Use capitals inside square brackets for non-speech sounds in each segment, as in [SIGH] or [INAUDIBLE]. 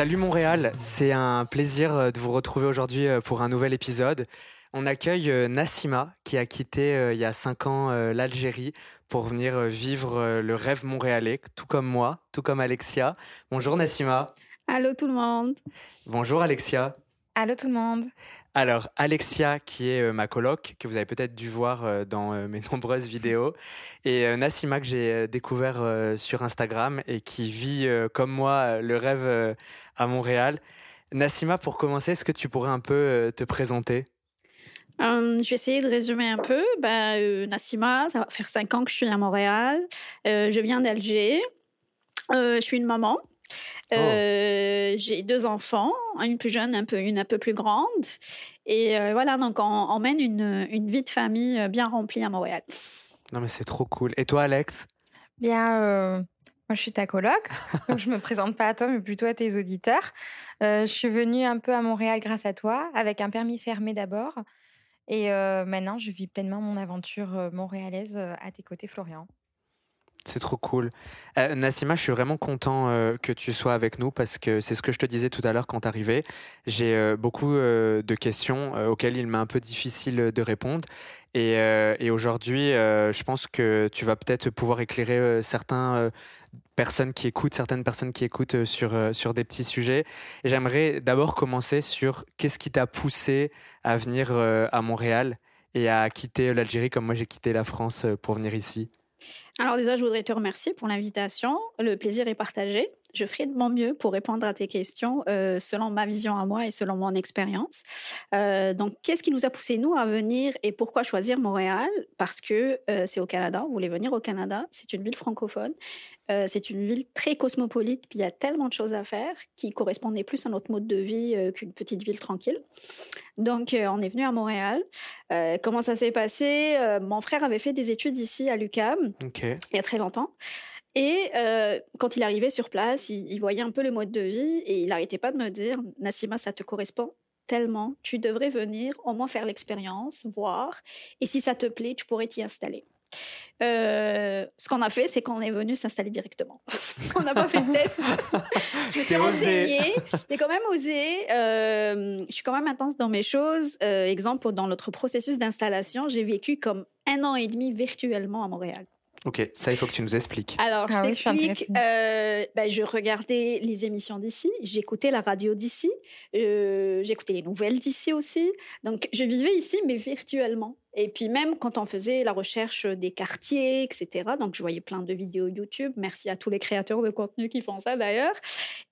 Salut Montréal, c'est un plaisir euh, de vous retrouver aujourd'hui euh, pour un nouvel épisode. On accueille euh, Nassima qui a quitté il y a cinq ans l'Algérie pour venir vivre le rêve montréalais, tout comme moi, tout comme Alexia. Bonjour Nassima. Allô tout le monde. Bonjour Alexia. Allô tout le monde. Alors, Alexia, qui est ma coloc, que vous avez peut-être dû voir dans mes [LAUGHS] nombreuses vidéos, et Nassima, que j'ai découvert sur Instagram et qui vit comme moi le rêve à Montréal. Nassima, pour commencer, est-ce que tu pourrais un peu te présenter? Je vais essayer de résumer un peu. Ben, Nassima, ça va faire cinq ans que je suis à Montréal. je viens d'Alger. je suis une maman. Oh. J'ai deux enfants, une plus jeune, un peu, une un peu plus grande. Et voilà, donc on, mène une, une, vie de famille bien remplie à Montréal. Non, mais c'est trop cool. Et toi, Alex? Bien, moi, je suis ta coloc, [LAUGHS] donc je me présente pas à toi, mais plutôt à tes auditeurs. Euh, je suis venue un peu à Montréal grâce à toi, avec un permis fermé d'abord. Et euh, maintenant, je vis pleinement mon aventure euh, montréalaise à tes côtés, Florian. C'est trop cool. Nassima, je suis vraiment content que tu sois avec nous parce que c'est ce que je te disais tout à l'heure quand tu arrivais. J'ai beaucoup de questions auxquelles il m'est un peu difficile de répondre. Et, et aujourd'hui, je pense que tu vas peut-être pouvoir éclairer certains personnes qui écoutent, certaines personnes qui écoutent euh, sur, euh, sur des petits sujets. Et j'aimerais d'abord commencer sur qu'est-ce qui t'a poussé à venir euh, à Montréal et à quitter l'Algérie comme moi j'ai quitté la France pour venir ici? Alors déjà, je voudrais te remercier pour l'invitation. Le plaisir est partagé. Je ferai de mon mieux pour répondre à tes questions selon ma vision à moi et selon mon expérience. donc, qu'est-ce qui nous a poussé, nous, à venir et pourquoi choisir Montréal? Parce que c'est au Canada, on voulait venir au Canada, c'est une ville francophone euh, c'est une ville très cosmopolite, puis il y a tellement de choses à faire qui correspondaient plus à notre mode de vie euh, qu'une petite ville tranquille. Donc, euh, on est venu à Montréal. Comment ça s'est passé? Mon frère avait fait des études ici à l'UCAM il y a très longtemps. Et quand il arrivait sur place, il, voyait un peu le mode de vie et il n'arrêtait pas de me dire Nassima, ça te correspond tellement, tu devrais venir au moins faire l'expérience, voir, et si ça te plaît, tu pourrais t'y installer. Euh, ce qu'on a fait, c'est qu'on est venu s'installer directement. [LAUGHS] on n'a pas fait de test. je me suis renseignée. J'ai quand même osé. Euh, je suis quand même intense dans mes choses. Euh, exemple, dans notre processus d'installation, j'ai vécu comme un an et demi virtuellement à Montréal. Ok, ça il faut que tu nous expliques. Alors, je ah t'explique. Euh, ben, je regardais les émissions d'ici, j'écoutais la radio d'ici, euh, j'écoutais les nouvelles d'ici aussi. Donc, je vivais ici, mais virtuellement. Et puis même quand on faisait la recherche des quartiers, etc. Donc, je voyais plein de vidéos YouTube. Merci à tous les créateurs de contenu qui font ça d'ailleurs.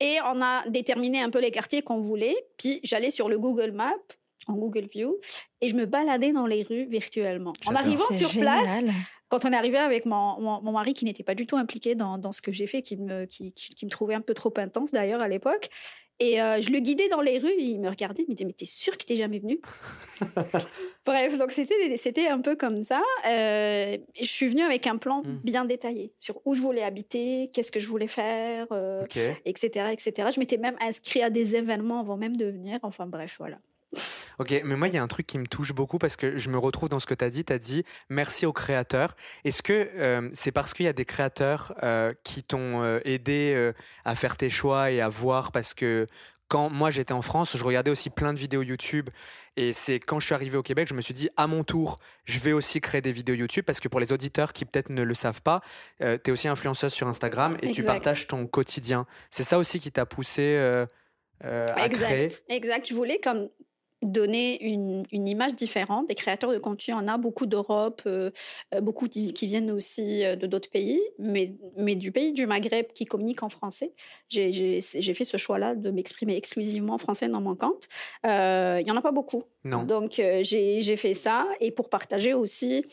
Et on a déterminé un peu les quartiers qu'on voulait. Puis j'allais sur le Google Maps en Google View et je me baladais dans les rues virtuellement. En arrivant sur place, quand on est arrivé avec mon, mon, mari qui n'était pas du tout impliqué dans, dans ce que j'ai fait, qui me, qui, qui, me trouvait un peu trop intense d'ailleurs à l'époque, et euh, je le guidais dans les rues, il me regardait, il me disait Mais t'es sûr que t'es jamais venu [LAUGHS] Bref, donc c'était, c'était un peu comme ça. Euh, je suis venue avec un plan hmm. bien détaillé sur où je voulais habiter, qu'est-ce que je voulais faire, etc., euh, etc. Je m'étais même inscrit à des événements avant même de venir. Enfin bref, voilà. Ok, mais moi, il y a un truc qui me touche beaucoup parce que je me retrouve dans ce que tu as dit. Tu as dit merci aux créateurs. Est-ce que euh, c'est parce qu'il y a des créateurs euh, qui t'ont euh, aidé à faire tes choix et à voir Parce que quand moi j'étais en France, je regardais aussi plein de vidéos YouTube. Et c'est quand je suis arrivé au Québec, je me suis dit, à mon tour, je vais aussi créer des vidéos YouTube parce que pour les auditeurs qui peut-être ne le savent pas, tu es aussi influenceuse sur Instagram et tu partages ton quotidien. C'est ça aussi qui t'a poussé à exact. créer Exact. Je voulais comme donner une, image différente. Des créateurs de contenu, on a beaucoup d'Europe, euh, euh, beaucoup qui, viennent aussi euh, de d'autres pays, mais, mais du pays du Maghreb qui communique en français. J'ai fait ce choix-là de m'exprimer exclusivement en français dans mon compte. Il n'y en a pas beaucoup. Non. Donc, j'ai fait ça et pour partager aussi,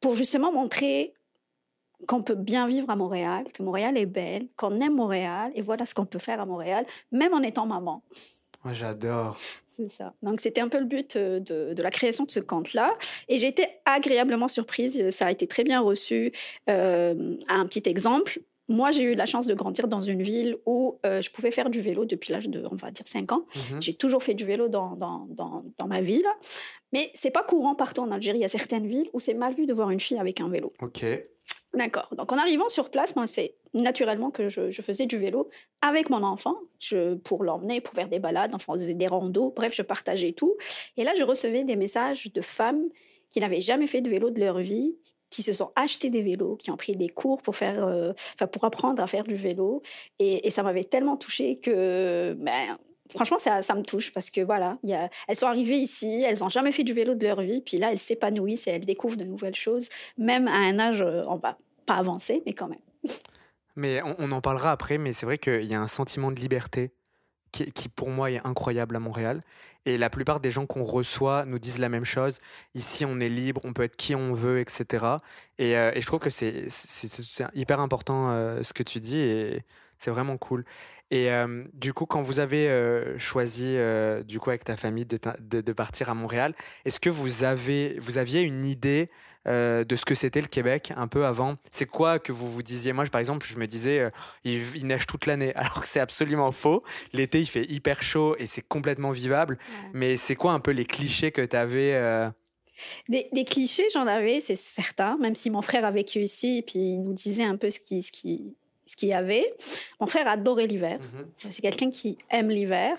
pour justement montrer qu'on peut bien vivre à Montréal, que Montréal est belle, qu'on aime Montréal, et voilà ce qu'on peut faire à Montréal, même en étant maman. Moi, j'adore. C'est ça. Donc, c'était un peu le but euh, de, la création de ce compte-là. Et j'ai été agréablement surprise. Ça a été très bien reçu. Euh, un petit exemple. Moi, j'ai eu la chance de grandir dans une ville où euh, je pouvais faire du vélo depuis l'âge de, on va dire, 5 ans. Mhm. J'ai toujours fait du vélo dans, dans, dans, dans ma ville. Mais c'est pas courant partout en Algérie. Il y a certaines villes où c'est mal vu de voir une fille avec un vélo. OK. D'accord. Donc en arrivant sur place, moi, c'est naturellement que je, faisais du vélo avec mon enfant je, pour l'emmener, pour faire des balades. Enfin, on faisait des randos. Bref, je partageais tout. Et là, je recevais des messages de femmes qui n'avaient jamais fait de vélo de leur vie, qui se sont achetés des vélos, qui ont pris des cours pour faire, euh, pour apprendre à faire du vélo. Et, ça m'avait tellement touchée que, ben, franchement, ça, ça, me touche parce que voilà, elles sont arrivées ici, elles n'ont jamais fait du vélo de leur vie, puis là, elles s'épanouissent et elles découvrent de nouvelles choses, même à un âge, euh, on va pas avancer, mais quand même. Mais on, en parlera après, mais c'est vrai qu'il y a un sentiment de liberté qui, pour moi, est incroyable à Montréal. Et la plupart des gens qu'on reçoit nous disent la même chose. Ici, on est libre, on peut être qui on veut, etc. Et, euh, et je trouve que c'est hyper important euh, ce que tu dis c'est vraiment cool. Et euh, du coup, quand vous avez choisi, du coup, avec ta famille, de, de, de partir à Montréal, est-ce que vous, avez, vous aviez une idée de ce que c'était le Québec un peu avant? C'est quoi que vous vous disiez? Moi, par exemple, je me disais, il, neige toute l'année, [LAUGHS] alors que c'est absolument faux. L'été, il fait hyper chaud et c'est complètement vivable. Mais c'est quoi un peu les clichés que tu avais des, clichés, j'en avais, c'est certain, même si mon frère a vécu ici, et puis il nous disait un peu ce qui, ce qui, ce qu'il y avait. Mon frère adorait l'hiver. Mhm. C'est quelqu'un qui aime l'hiver.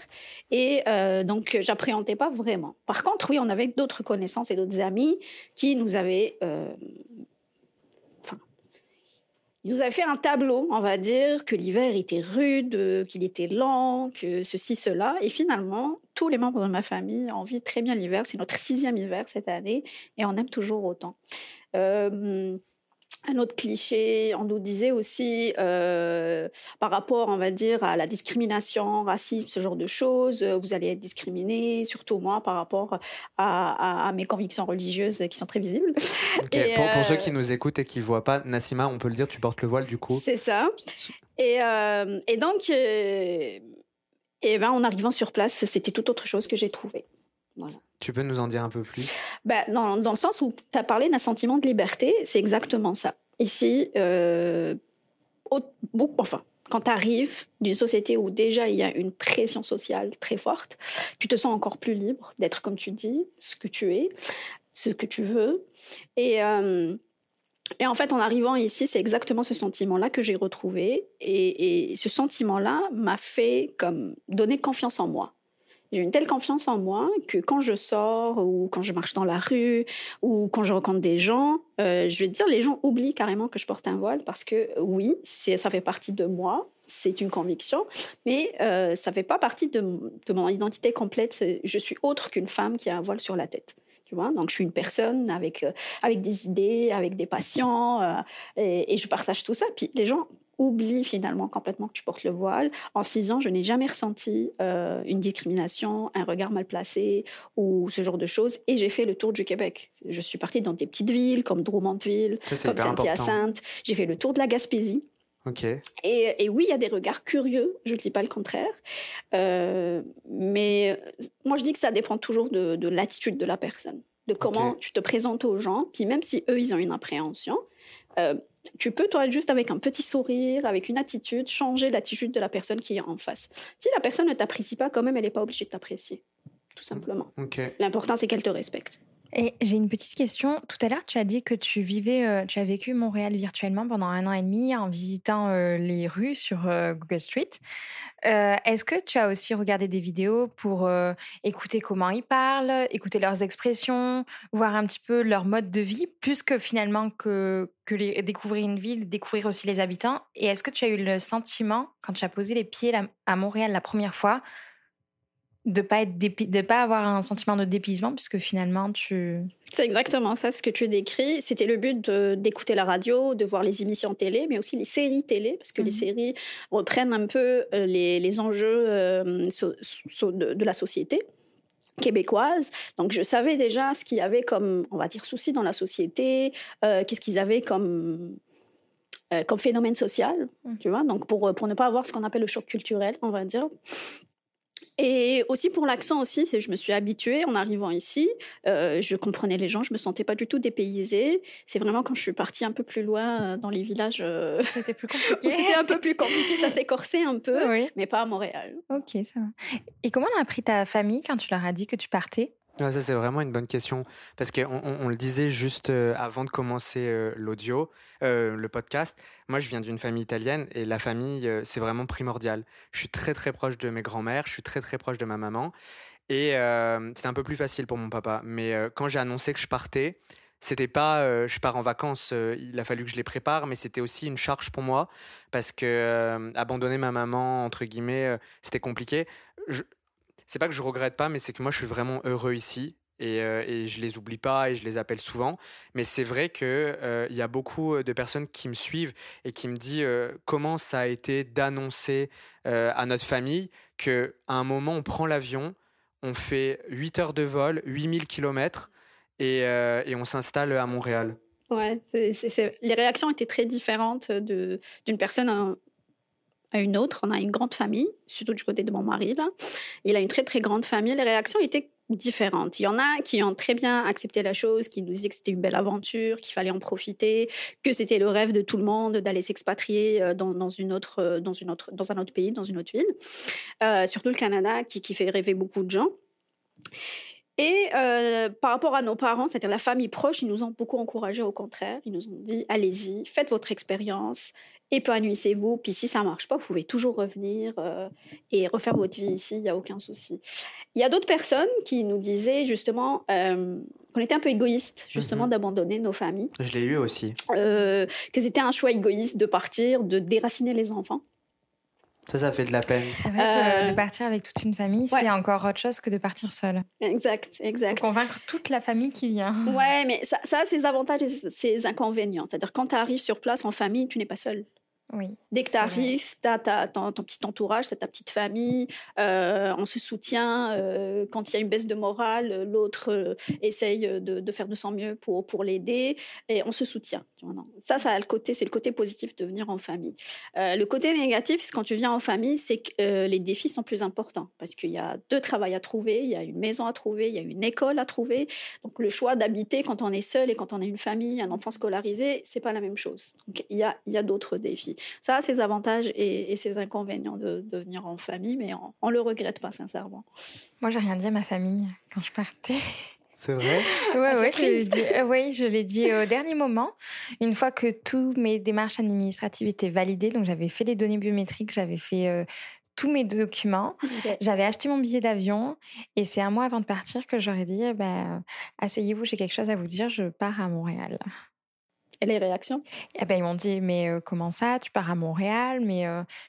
Et euh, donc, j'appréhendais pas vraiment. Par contre, oui, on avait d'autres connaissances et d'autres amis qui nous avaient. Euh, enfin, ils nous avaient fait un tableau, on va dire, que l'hiver était rude, qu'il était lent, que ceci, cela. Et finalement, tous les membres de ma famille ont envie très bien l'hiver. C'est notre sixième hiver cette année et on aime toujours autant. Euh, un autre cliché, on nous disait aussi euh, par rapport, on va dire, à la discrimination, racisme, ce genre de choses, euh, vous allez être discriminé, surtout moi, par rapport à, mes convictions religieuses qui sont très visibles. pour, ceux qui euh, nous écoutent et qui ne voient pas, Nassima, on peut le dire, tu portes le voile du coup. C'est ça. Et, et donc, et ben, en arrivant sur place, c'était tout autre chose que j'ai trouvé. Tu peux nous en dire un peu plus? Bah, dans, dans, le sens où tu as parlé d'un sentiment de liberté, c'est exactement ça. Ici, euh, enfin, quand tu arrives d'une société où déjà il y a une pression sociale très forte, tu te sens encore plus libre d'être comme tu dis, ce que tu es, ce que tu veux. Et, euh, et en fait, en arrivant ici, c'est exactement ce sentiment-là que j'ai retrouvé. Et, et ce sentiment-là m'a fait comme donner confiance en moi. J'ai une telle confiance en moi que quand je sors ou quand je marche dans la rue ou quand je rencontre des gens, euh, je vais te dire, les gens oublient carrément que je porte un voile parce que oui, ça fait partie de moi, c'est une conviction, mais euh, ça fait pas partie de, mon identité complète. Je suis autre qu'une femme qui a un voile sur la tête. Tu vois? Donc, je suis une personne avec, euh, avec des idées, avec des passions, et, et, je partage tout ça. Puis les gens oublie finalement complètement que tu portes le voile. En six ans, je n'ai jamais ressenti euh, une discrimination, un regard mal placé ou ce genre de choses. Et j'ai fait le tour du Québec. Je suis partie dans des petites villes comme Drummondville, comme Saint-Hyacinthe. J'ai fait le tour de la Gaspésie. Et, et, oui, il y a des regards curieux, je ne dis pas le contraire. Euh, mais moi, je dis que ça dépend toujours de, l'attitude de la personne, de comment tu te présentes aux gens. Puis même si eux, ils ont une appréhension, euh, tu peux, toi, juste avec un petit sourire, avec une attitude, changer l'attitude de la personne qui est en face. Si la personne ne t'apprécie pas, quand même, elle n'est pas obligée de t'apprécier, tout simplement. L'important, c'est qu'elle te respecte. Et j'ai une petite question. Tout à l'heure, tu as dit que tu vivais, euh, tu as vécu Montréal virtuellement pendant un an et demi en visitant euh, les rues sur Google Street. Euh, est-ce que tu as aussi regardé des vidéos pour euh, écouter comment ils parlent, écouter leurs expressions, voir un petit peu leur mode de vie, plus que finalement que, découvrir une ville, découvrir aussi les habitants? Et est-ce que tu as eu le sentiment, quand tu as posé les pieds à Montréal la première fois, de pas être de pas avoir un sentiment de dépaysement puisque finalement tu c'est exactement ça ce que tu décris c'était le but d'écouter la radio de voir les émissions télé mais aussi les séries télé parce que les mhm. séries reprennent un peu euh, les, les enjeux euh, de, la société québécoise. Donc je savais déjà ce qu'il y avait comme, on va dire, souci dans la société, euh, qu'est-ce qu'ils avaient comme, comme phénomène social, mhm. tu vois. Donc pour, pour ne pas avoir ce qu'on appelle le choc culturel, on va dire. Et aussi pour l'accent aussi, c'est je me suis habituée en arrivant ici, euh, je comprenais les gens, je me sentais pas du tout dépaysée. C'est vraiment quand je suis partie un peu plus loin euh, dans les villages, euh, [LAUGHS] c'était plus compliqué. c'était un peu plus compliqué, ça s'est corsé un peu, mais pas à Montréal. Ok, ça va. Et comment a pris ta famille quand tu leur as dit que tu partais? Ça, c'est vraiment une bonne question. Parce qu'on on, le disait juste euh, avant de commencer euh, l'audio, euh, le podcast. Moi, je viens d'une famille italienne et la famille, c'est vraiment primordial. Je suis très, très proche de mes grands-mères, je suis très, très proche de ma maman. Et c'était un peu plus facile pour mon papa. Mais quand j'ai annoncé que je partais, c'était pas je pars en vacances, il a fallu que je les prépare, mais c'était aussi une charge pour moi parce que abandonner ma maman, entre guillemets, c'était compliqué. Je, c'est pas que je regrette pas, mais c'est que moi je suis vraiment heureux ici. Et, euh, et, je les oublie pas et je les appelle souvent. Mais c'est vrai qu'il euh, il y a beaucoup de personnes qui me suivent et qui me disent euh, comment ça a été d'annoncer à notre famille qu'à un moment on prend l'avion, on fait 8 heures de vol, 8000 km et, et on s'installe à Montréal. Ouais, les réactions étaient très différentes d'une personne une autre. On a une grande famille, surtout du côté de mon mari. Là. Il a une très très grande famille. Les réactions étaient différentes. Il y en a qui ont très bien accepté la chose, qui nous disaient que c'était une belle aventure, qu'il fallait en profiter, que c'était le rêve de tout le monde d'aller s'expatrier euh, dans, une autre, euh, dans, autre, dans un autre pays, dans une autre ville. Euh, surtout le Canada qui fait rêver beaucoup de gens. Et par rapport à nos parents, c'est-à-dire la famille proche, ils nous ont beaucoup encouragés au contraire. Ils nous ont dit allez-y, faites votre expérience, épanouissez-vous. Puis si ça marche pas, vous pouvez toujours revenir euh, et refaire votre vie ici, il n'y a aucun souci. Il y a d'autres personnes qui nous disaient justement euh, qu'on était un peu égoïste, justement, mhm. d'abandonner nos familles. Je l'ai eu aussi. Euh, que c'était un choix égoïste de partir, de déraciner les enfants. Ça, ça fait de la peine. de, partir avec toute une famille, c'est encore autre chose que de partir seul. Exact, exact. convaincre toute la famille qui vient. Ouais, mais ça, ça a ses avantages et ses inconvénients. C'est-à-dire, quand tu arrives sur place en famille, tu n'es pas seul. Dès que tu arrives, tu as, ton, petit entourage, tu ta petite famille, euh, on se soutient. Euh, quand il y a une baisse de morale, l'autre euh, essaye de, faire de son mieux pour, pour l'aider et on se soutient. Ça, ça a le côté, c'est le côté positif de venir en famille. le côté négatif, quand tu viens en famille, c'est que les défis sont plus importants parce qu'il y a deux travails à trouver, il y a une maison à trouver, il y a une école à trouver. Donc le choix d'habiter quand on est seul et quand on a une famille, un enfant scolarisé, c'est pas la même chose. Donc il y a, il y a d'autres défis. Ça a ses avantages et, ses inconvénients de, venir en famille, mais on, ne le regrette pas sincèrement. Moi, j'ai rien dit à ma famille quand je partais. C'est vrai? [LAUGHS] Ouais, ouais, je dit, euh, oui, je l'ai dit au dernier moment. Une fois que toutes mes démarches administratives étaient validées, donc j'avais fait les données biométriques, j'avais fait euh, tous mes documents, j'avais acheté mon billet d'avion et c'est un mois avant de partir que j'aurais dit, bah, asseyez-vous, j'ai quelque chose à vous dire, je pars à Montréal. Et les réactions? Eh ben, Ils m'ont dit Mais comment ça? Tu pars à Montréal Mais,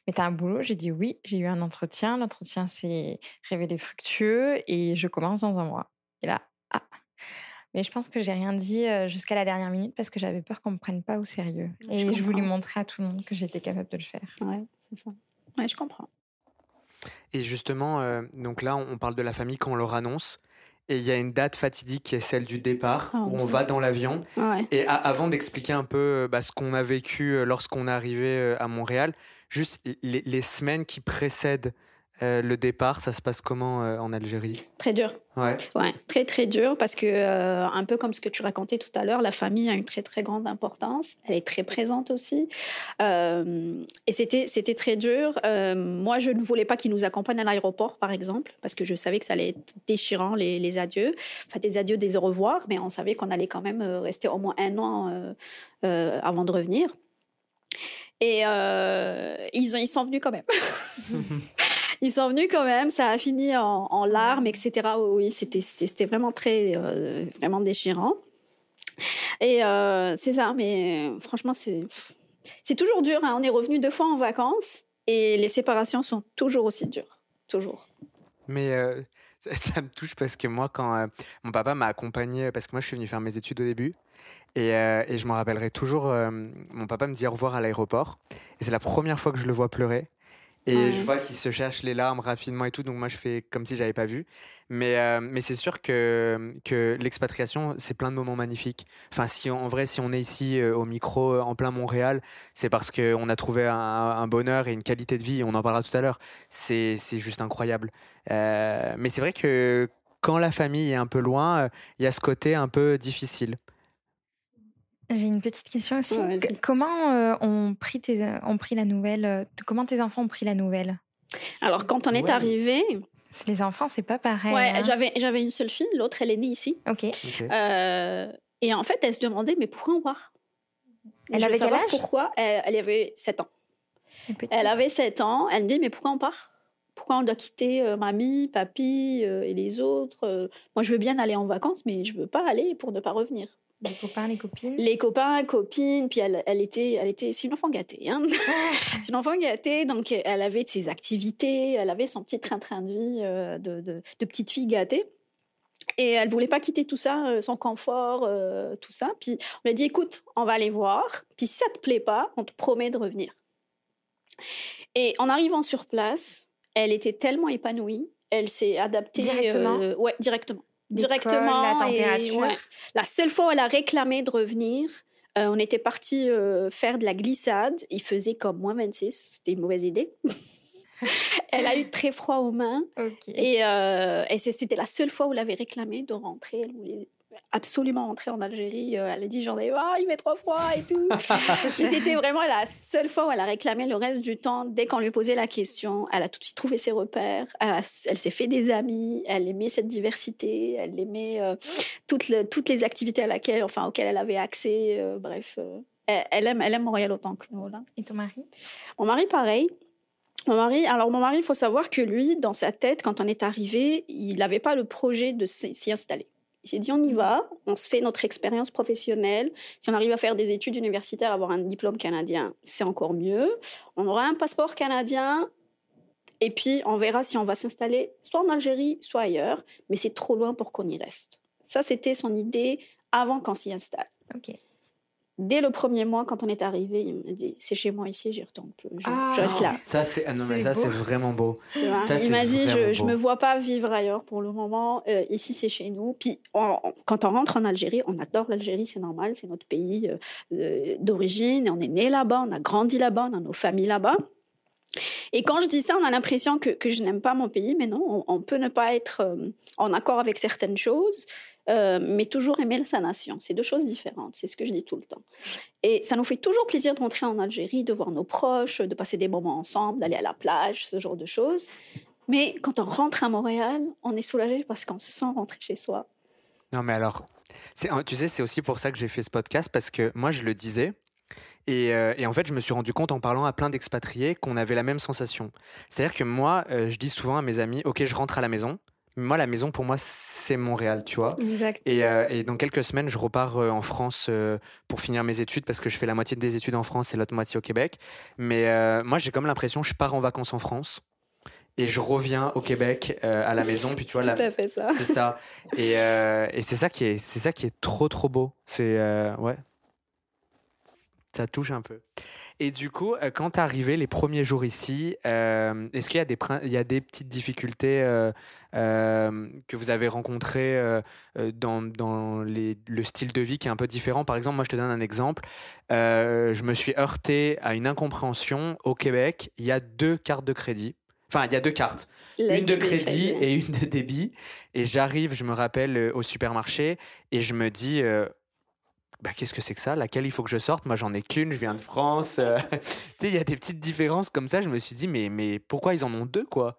mais tu as un boulot? J'ai dit Oui, j'ai eu un entretien. L'entretien s'est révélé fructueux et je commence dans un mois. Et là, ah mais je pense que j'ai rien dit jusqu'à la dernière minute parce que j'avais peur qu'on me prenne pas au sérieux. Et je, voulais montrer à tout le monde que j'étais capable de le faire. Ouais, c'est ça. Ouais, je comprends. Et justement, donc là, on parle de la famille quand on leur annonce et il y a une date fatidique qui est celle du départ, ah, où on va dans l'avion. Et avant d'expliquer un peu euh, bah, ce qu'on a vécu euh, lorsqu'on est arrivé euh, à Montréal, juste les semaines qui précèdent euh, le départ, ça se passe comment euh, en Algérie? Très dur. Ouais. ouais. Très très dur parce que euh, un peu comme ce que tu racontais tout à l'heure, la famille a une très très grande importance. Elle est très présente aussi. et c'était c'était très dur. moi, je ne voulais pas qu'ils nous accompagnent à l'aéroport, par exemple, parce que je savais que ça allait être déchirant les, les adieux, enfin des adieux, des au revoir, mais on savait qu'on allait quand même rester au moins un an avant de revenir. Et ils, ont, ils sont venus quand même. [LAUGHS] ils sont venus quand même. Ça a fini en, larmes, etc. Oui, c'était c'était vraiment très euh, vraiment déchirant. Et euh, c'est ça. Mais franchement, c'est c'est toujours dur. Hein. On est revenu deux fois en vacances et les séparations sont toujours aussi dures, toujours. Mais euh, [LAUGHS] ça, me touche parce que moi, quand mon papa m'a accompagné, parce que moi je suis venu faire mes études au début, et, et je me rappellerai toujours, mon papa me dit au revoir à l'aéroport, et c'est la première fois que je le vois pleurer. Et je vois qu'il se cherche les larmes rapidement et tout, donc moi je fais comme si j'avais pas vu. Mais, euh, mais c'est sûr que, que l'expatriation, c'est plein de moments magnifiques. Enfin, si en vrai, si on est ici euh, au micro euh, en plein Montréal, c'est parce qu'on a trouvé un, bonheur et une qualité de vie, on en parlera tout à l'heure. C'est juste incroyable. mais c'est vrai que quand la famille est un peu loin, il y a ce côté un peu difficile. J'ai une petite question aussi. comment euh, ont, pris tes, ont pris la nouvelle euh, Comment tes enfants ont pris la nouvelle? Alors, quand on est arrivé, Les enfants, c'est pas pareil. Ouais, hein. j'avais, j'avais une seule fille, l'autre, elle est née ici. Ok. Euh, et en fait, elle se demandait, mais pourquoi on part? Elle Je avait quel âge? Pourquoi elle, elle avait 7 ans. Elle avait 7 ans. Elle me dit, mais pourquoi on part? Pourquoi on doit quitter euh, mamie, papy euh, et les autres? Euh, Moi, je veux bien aller en vacances, mais je veux pas aller pour ne pas revenir. Les copains, les copines. Les copains, copines, puis elle, elle était, elle était, c'est une enfant gâtée. Hein [LAUGHS] c'est une enfant gâtée, donc elle avait ses activités, elle avait son petit train-train de vie euh, de, de, de petite fille gâtée. Et elle voulait pas quitter tout ça, euh, son confort, euh, tout ça. Puis on lui a dit, écoute, on va aller voir. Puis si ça te plaît pas, on te promet de revenir. Et en arrivant sur place, elle était tellement épanouie, elle s'est adaptée Directement? euh, ouais, directement. Directement. la et, ouais. La seule fois où elle a réclamé de revenir, euh, on était parti euh, faire de la glissade. Il faisait comme moins 26. C'était une mauvaise idée. [LAUGHS] elle a eu très froid aux mains. Et, euh, et c'était la seule fois où elle avait réclamé de rentrer. Elle voulait absolument rentrer en Algérie. Euh, elle a dit j'en ai ah, il fait trop froid et tout. [LAUGHS] C'était vraiment la seule fois où elle a réclamé. Le reste du temps, dès qu'on lui posait la question, elle a tout de suite trouvé ses repères. Elle, a- elle s'est fait des amis. Elle aimait cette diversité. Elle aimait euh, toutes, le- toutes les activités à laquelle, enfin, auxquelles elle avait accès. euh, bref, elle, aime, elle aime Montréal autant que nous. Là. Et ton mari? Mon mari, pareil. Mon mari, alors mon mari, il faut savoir que lui, dans sa tête, quand on est arrivé, il n'avait pas le projet de s'y installer. Il s'est dit, on y va, on se fait notre expérience professionnelle. Si on arrive à faire des études universitaires, avoir un diplôme canadien, c'est encore mieux. On aura un passeport canadien. Et puis, on verra si on va s'installer soit en Algérie, soit ailleurs. Mais c'est trop loin pour qu'on y reste. Ça, c'était son idée avant qu'on s'y installe. Dès le premier mois, quand on est arrivé, il m'a dit, c'est chez moi ici, j'y retourne plus. Je, Ah. je reste là. Ça, c'est ah non, mais C'est ça, beau. c'est vraiment beau. Tu vois. Ça, il m'a dit, je, beau. me vois pas vivre ailleurs pour le moment. Euh, ici, c'est chez nous. Puis, on- on- quand on rentre en Algérie, on adore l'Algérie, c'est normal, c'est notre pays euh, euh, d'origine. On est né là-bas, on a grandi là-bas, on a nos familles là-bas. Et quand je dis ça, on a l'impression que, que je n'aime pas mon pays, mais non, on, on peut ne pas être euh, en accord avec certaines choses, euh, mais toujours aimer sa nation. C'est deux choses différentes, c'est ce que je dis tout le temps. Et ça nous fait toujours plaisir de rentrer en Algérie, de voir nos proches, de passer des moments ensemble, d'aller à la plage, ce genre de choses. Mais quand on rentre à Montréal, on est soulagé parce qu'on se sent rentrer chez soi. Non, mais alors, tu sais, c'est aussi pour ça que j'ai fait ce podcast parce que moi, je le disais. Et, euh, et en fait, je me suis rendu compte en parlant à plein d'expatriés qu'on avait la même sensation. C'est-à-dire que moi, euh, je dis souvent à mes amis, OK, je rentre à la maison. Moi, la maison, pour moi, c'est Montréal, tu vois. Exact. Et, euh, et dans quelques semaines, je repars euh, en France euh, pour finir mes études parce que je fais la moitié des études en France et l'autre moitié au Québec. Mais moi, j'ai comme l'impression que je pars en vacances en France et je reviens au Québec à la maison. Puis tu vois, [LAUGHS] Tout la, à fait ça. c'est ça. Et, et c'est ça qui est, c'est ça qui est trop trop beau. C'est ouais, ça touche un peu. Et du coup, euh, quand t'es arrivé les premiers jours ici, euh, est-ce qu'il y a des il y a des petites difficultés euh, euh, que vous avez rencontrées dans, dans les- le style de vie qui est un peu différent? Par exemple, moi, je te donne un exemple. Je me suis heurté à une incompréhension au Québec. Il y a deux cartes de crédit. Enfin, il y a deux cartes La une de crédit et une de débit. Et j'arrive, je me rappelle, au supermarché et je me dis, bah, qu'est-ce que c'est que ça? Laquelle il faut que je sorte? Moi, j'en ai qu'une, je viens de France. euh, [LAUGHS] tu sais, il y a des petites différences comme ça. Je me suis dit, mais, mais pourquoi ils en ont deux, quoi?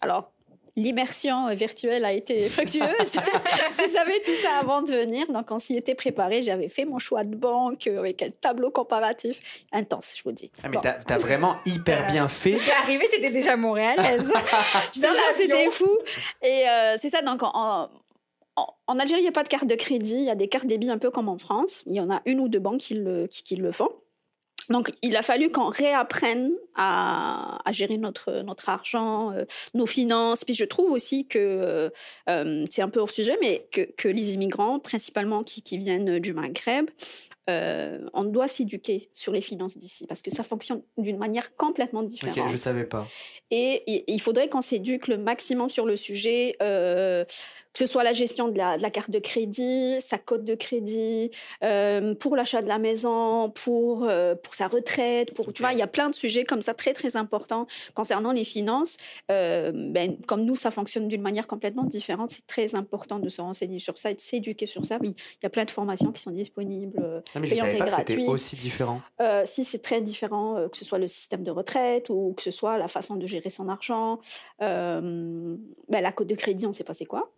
Alors, l'immersion euh, virtuelle a été fructueuse. [LAUGHS] je savais tout ça avant de venir, donc on s'y était préparé. J'avais fait mon choix de banque euh, avec un tableau comparatif intense, je vous dis. ah, Mais Bon. t'as as vraiment hyper bien fait. T'es arrivée, t'étais déjà montréalaise. [LAUGHS] Dans c'était fou. Et euh, c'est ça, donc en, en- en Algérie, il n'y a pas de carte de crédit, il y a des cartes débit un peu comme en France. Il y en a une ou deux banques qui le, qui, qui le font. Donc, il a fallu qu'on réapprenne à, à gérer notre, notre argent, euh, nos finances. Puis je trouve aussi que, euh, c'est un peu hors sujet, mais que, que les immigrants, principalement qui, qui viennent du Maghreb, euh, on doit s'éduquer sur les finances d'ici parce que ça fonctionne d'une manière complètement différente. Ok, je savais pas. Et il- il faudrait qu'on s'éduque le maximum sur le sujet. Euh, que ce soit la gestion de la, carte de crédit, sa cote de crédit, euh, pour l'achat de la maison, pour, euh, pour sa retraite, pour, tu vois, il y a plein de sujets comme ça très, très importants concernant les finances. Euh, ben, comme nous, ça fonctionne d'une manière complètement différente. C'est très important de se renseigner sur ça et de s'éduquer sur ça. il y a plein de formations qui sont disponibles, ah, mais je savais pas que c'était aussi différent. si, c'est très différent, que ce soit le système de retraite ou que ce soit la façon de gérer son argent. Ben, la cote de crédit, on ne sait pas c'est quoi.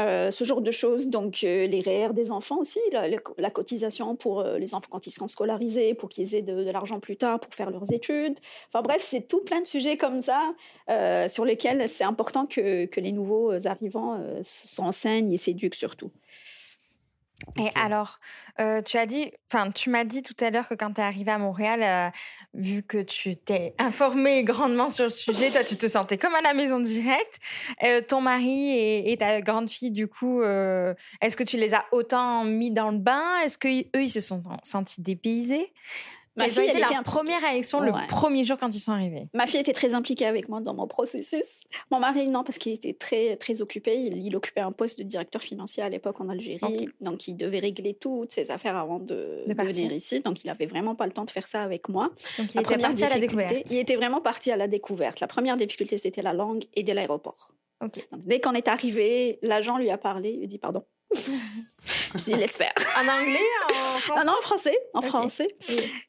Euh, ce genre de choses, donc euh, les REER des enfants aussi, la, cotisation pour euh, les enfants quand ils seront scolarisés, pour qu'ils aient de, l'argent plus tard pour faire leurs études. Enfin bref, c'est tout plein de sujets comme ça sur lesquels c'est important que, que, les nouveaux arrivants s'enseignent et s'éduquent surtout. Et alors, tu as dit, enfin, tu m'as dit tout à l'heure que quand tu es arrivé à Montréal, vu que tu t'es [LAUGHS] informé grandement sur le sujet, toi, tu te sentais comme à la maison directe. ton mari et, ta grande fille, du coup, est-ce que tu les as autant mis dans le bain? Est-ce que eux, ils se sont sentis dépaysés? Ma fille, était la première réaction le premier jour quand ils sont arrivés? Ma fille était très impliquée avec moi dans mon processus. Mon mari, non, parce qu'il était très, très occupé. Il, occupait un poste de directeur financier à l'époque en Algérie. Donc, il devait régler toutes ses affaires avant de, venir ici. Donc, il n'avait vraiment pas le temps de faire ça avec moi. Donc, il était parti à la découverte. Il était vraiment parti à la découverte. La première difficulté, c'était la langue et dès l'aéroport. dès qu'on est arrivé, l'agent lui a parlé. Il lui dit Pardon, je dis laisse faire. En anglais, en français ah non, en français, en français.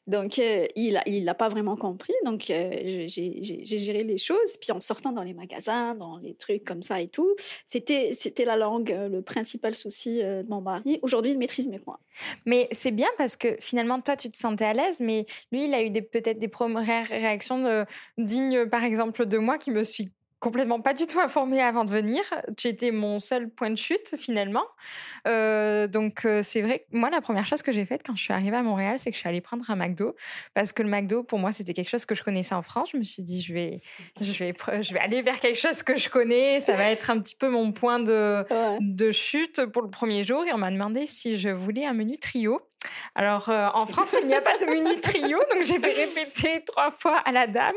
Donc euh, il il l'a pas vraiment compris. Donc euh, j'ai géré les choses. Puis en sortant dans les magasins, dans les trucs comme ça et tout, c'était la langue euh, le principal souci de mon mari. Aujourd'hui, il maîtrise mieux que moi. Mais c'est bien parce que finalement toi tu te sentais à l'aise, mais lui il a eu peut-être des premières réactions dignes par exemple de moi qui me suis complètement pas du tout informée avant de venir. Tu étais mon seul point de chute finalement. Euh, donc euh, c'est vrai, moi la première chose que j'ai faite quand je suis arrivée à Montréal, c'est que je suis allée prendre un McDo parce que le McDo pour moi c'était quelque chose que je connaissais en France. Je me suis dit je vais, je vais, je vais aller vers quelque chose que je connais. Ça va être un petit peu mon point de, de chute pour le premier jour. Et on m'a demandé si je voulais un menu trio. Alors euh, en France il n'y a pas de menu trio, donc j'ai fait répéter trois fois à la dame.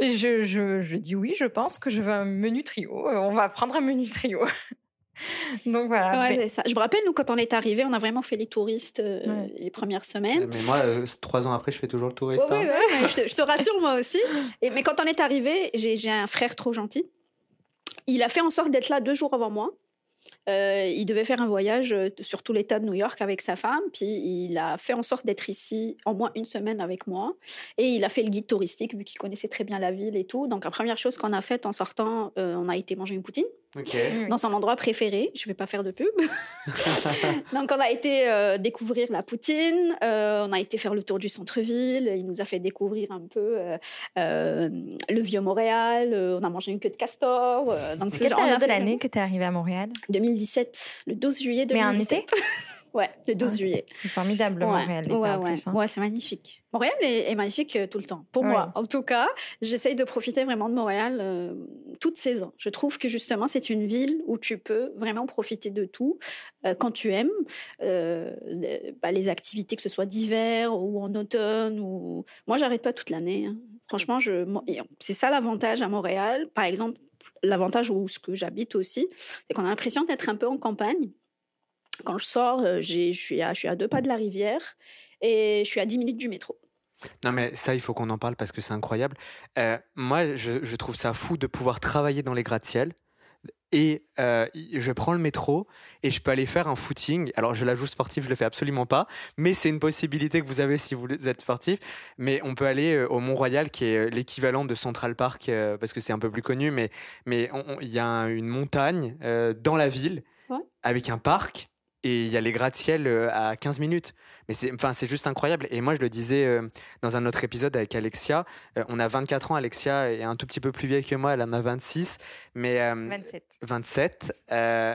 Je, je, je, dis oui, je pense que je veux un menu trio. Euh, on va prendre un menu trio. [LAUGHS] Donc voilà. ça. Je me rappelle, nous, quand on est arrivé, on a vraiment fait les touristes euh, les premières semaines. Mais moi, euh, trois ans après, je fais toujours le touriste. hein. je, te, rassure, moi aussi. Et, mais quand on est arrivé, j'ai un frère trop gentil. Il a fait en sorte d'être là deux jours avant moi. Euh, il devait faire un voyage euh, sur tout l'État de New York avec sa femme, puis il a fait en sorte d'être ici au moins une semaine avec moi. Et il a fait le guide touristique, vu qu'il connaissait très bien la ville et tout. Donc la première chose qu'on a faite en sortant, euh, on a été manger une poutine. Dans son endroit préféré. Je ne vais pas faire de pub. [LAUGHS] [LAUGHS] Donc, on a été découvrir la Poutine, on a été faire le tour du centre-ville, il nous a fait découvrir un peu le vieux Montréal, on a mangé une queue de castor. donc, c'est quelle période de l'année que tu es arrivée à Montréal? 2017, le 12 juillet 2017. Mais en été? [LAUGHS] Ouais, le 12 juillet. C'est formidable, Montréal. Ouais, ouais, hein. ouais c'est magnifique. Montréal est, magnifique euh, tout le temps. Pour moi, en tout cas, j'essaye de profiter vraiment de Montréal euh, toute saison. Je trouve que justement, c'est une ville où tu peux vraiment profiter de tout euh, quand tu aimes. Bah, les activités, que ce soit d'hiver ou en automne. Ou... Moi, j'arrête pas toute l'année. Hein. Franchement, je... c'est ça l'avantage à Montréal. Par exemple, l'avantage où ce que j'habite aussi, c'est qu'on a l'impression d'être un peu en campagne. Quand je sors, euh, je suis, à, je suis à deux pas de la rivière et je suis à 10 minutes du métro. Non mais ça, il faut qu'on en parle parce que c'est incroyable. Euh, moi, je, je, trouve ça fou de pouvoir travailler dans les gratte-ciel et euh, je prends le métro et je peux aller faire un footing. Alors, je l'ajoute sportif, je le fais absolument pas, mais c'est une possibilité que vous avez si vous êtes sportif. Mais on peut aller au Mont-Royal, qui est l'équivalent de Central Park, parce que c'est un peu plus connu, mais il y a une montagne dans la ville avec un parc et il y a les gratte-ciel à 15 minutes. Mais c'est, enfin, juste incroyable. Et moi, je le disais euh, dans un autre épisode avec Alexia. Euh, on a 24 ans. Alexia est un tout petit peu plus vieille que moi. Elle en a 26. Mais, 27. Euh, 27.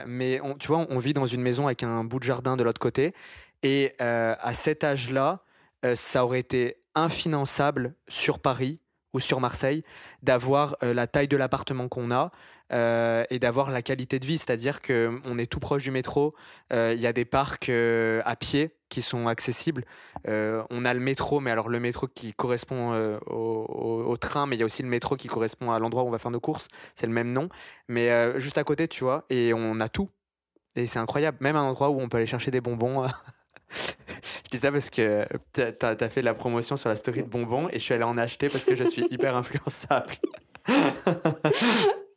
mais on, tu vois, on vit dans une maison avec un bout de jardin de l'autre côté. Et à cet âge-là, ça aurait été infinançable sur Paris ou sur Marseille, d'avoir la taille de l'appartement qu'on a et d'avoir la qualité de vie. C'est-à-dire qu'on est tout proche du métro, il y a des parcs à pied qui sont accessibles. on a le métro, mais alors le métro qui correspond au, train, mais il y a aussi le métro qui correspond à l'endroit où on va faire nos courses. C'est le même nom, mais juste à côté, tu vois, et on a tout. Et c'est incroyable, même un endroit où on peut aller chercher des bonbons. [LAUGHS] je dis ça parce que tu as, fait la promotion sur la story de bonbons et je suis allé en acheter parce que je suis hyper influençable. [LAUGHS]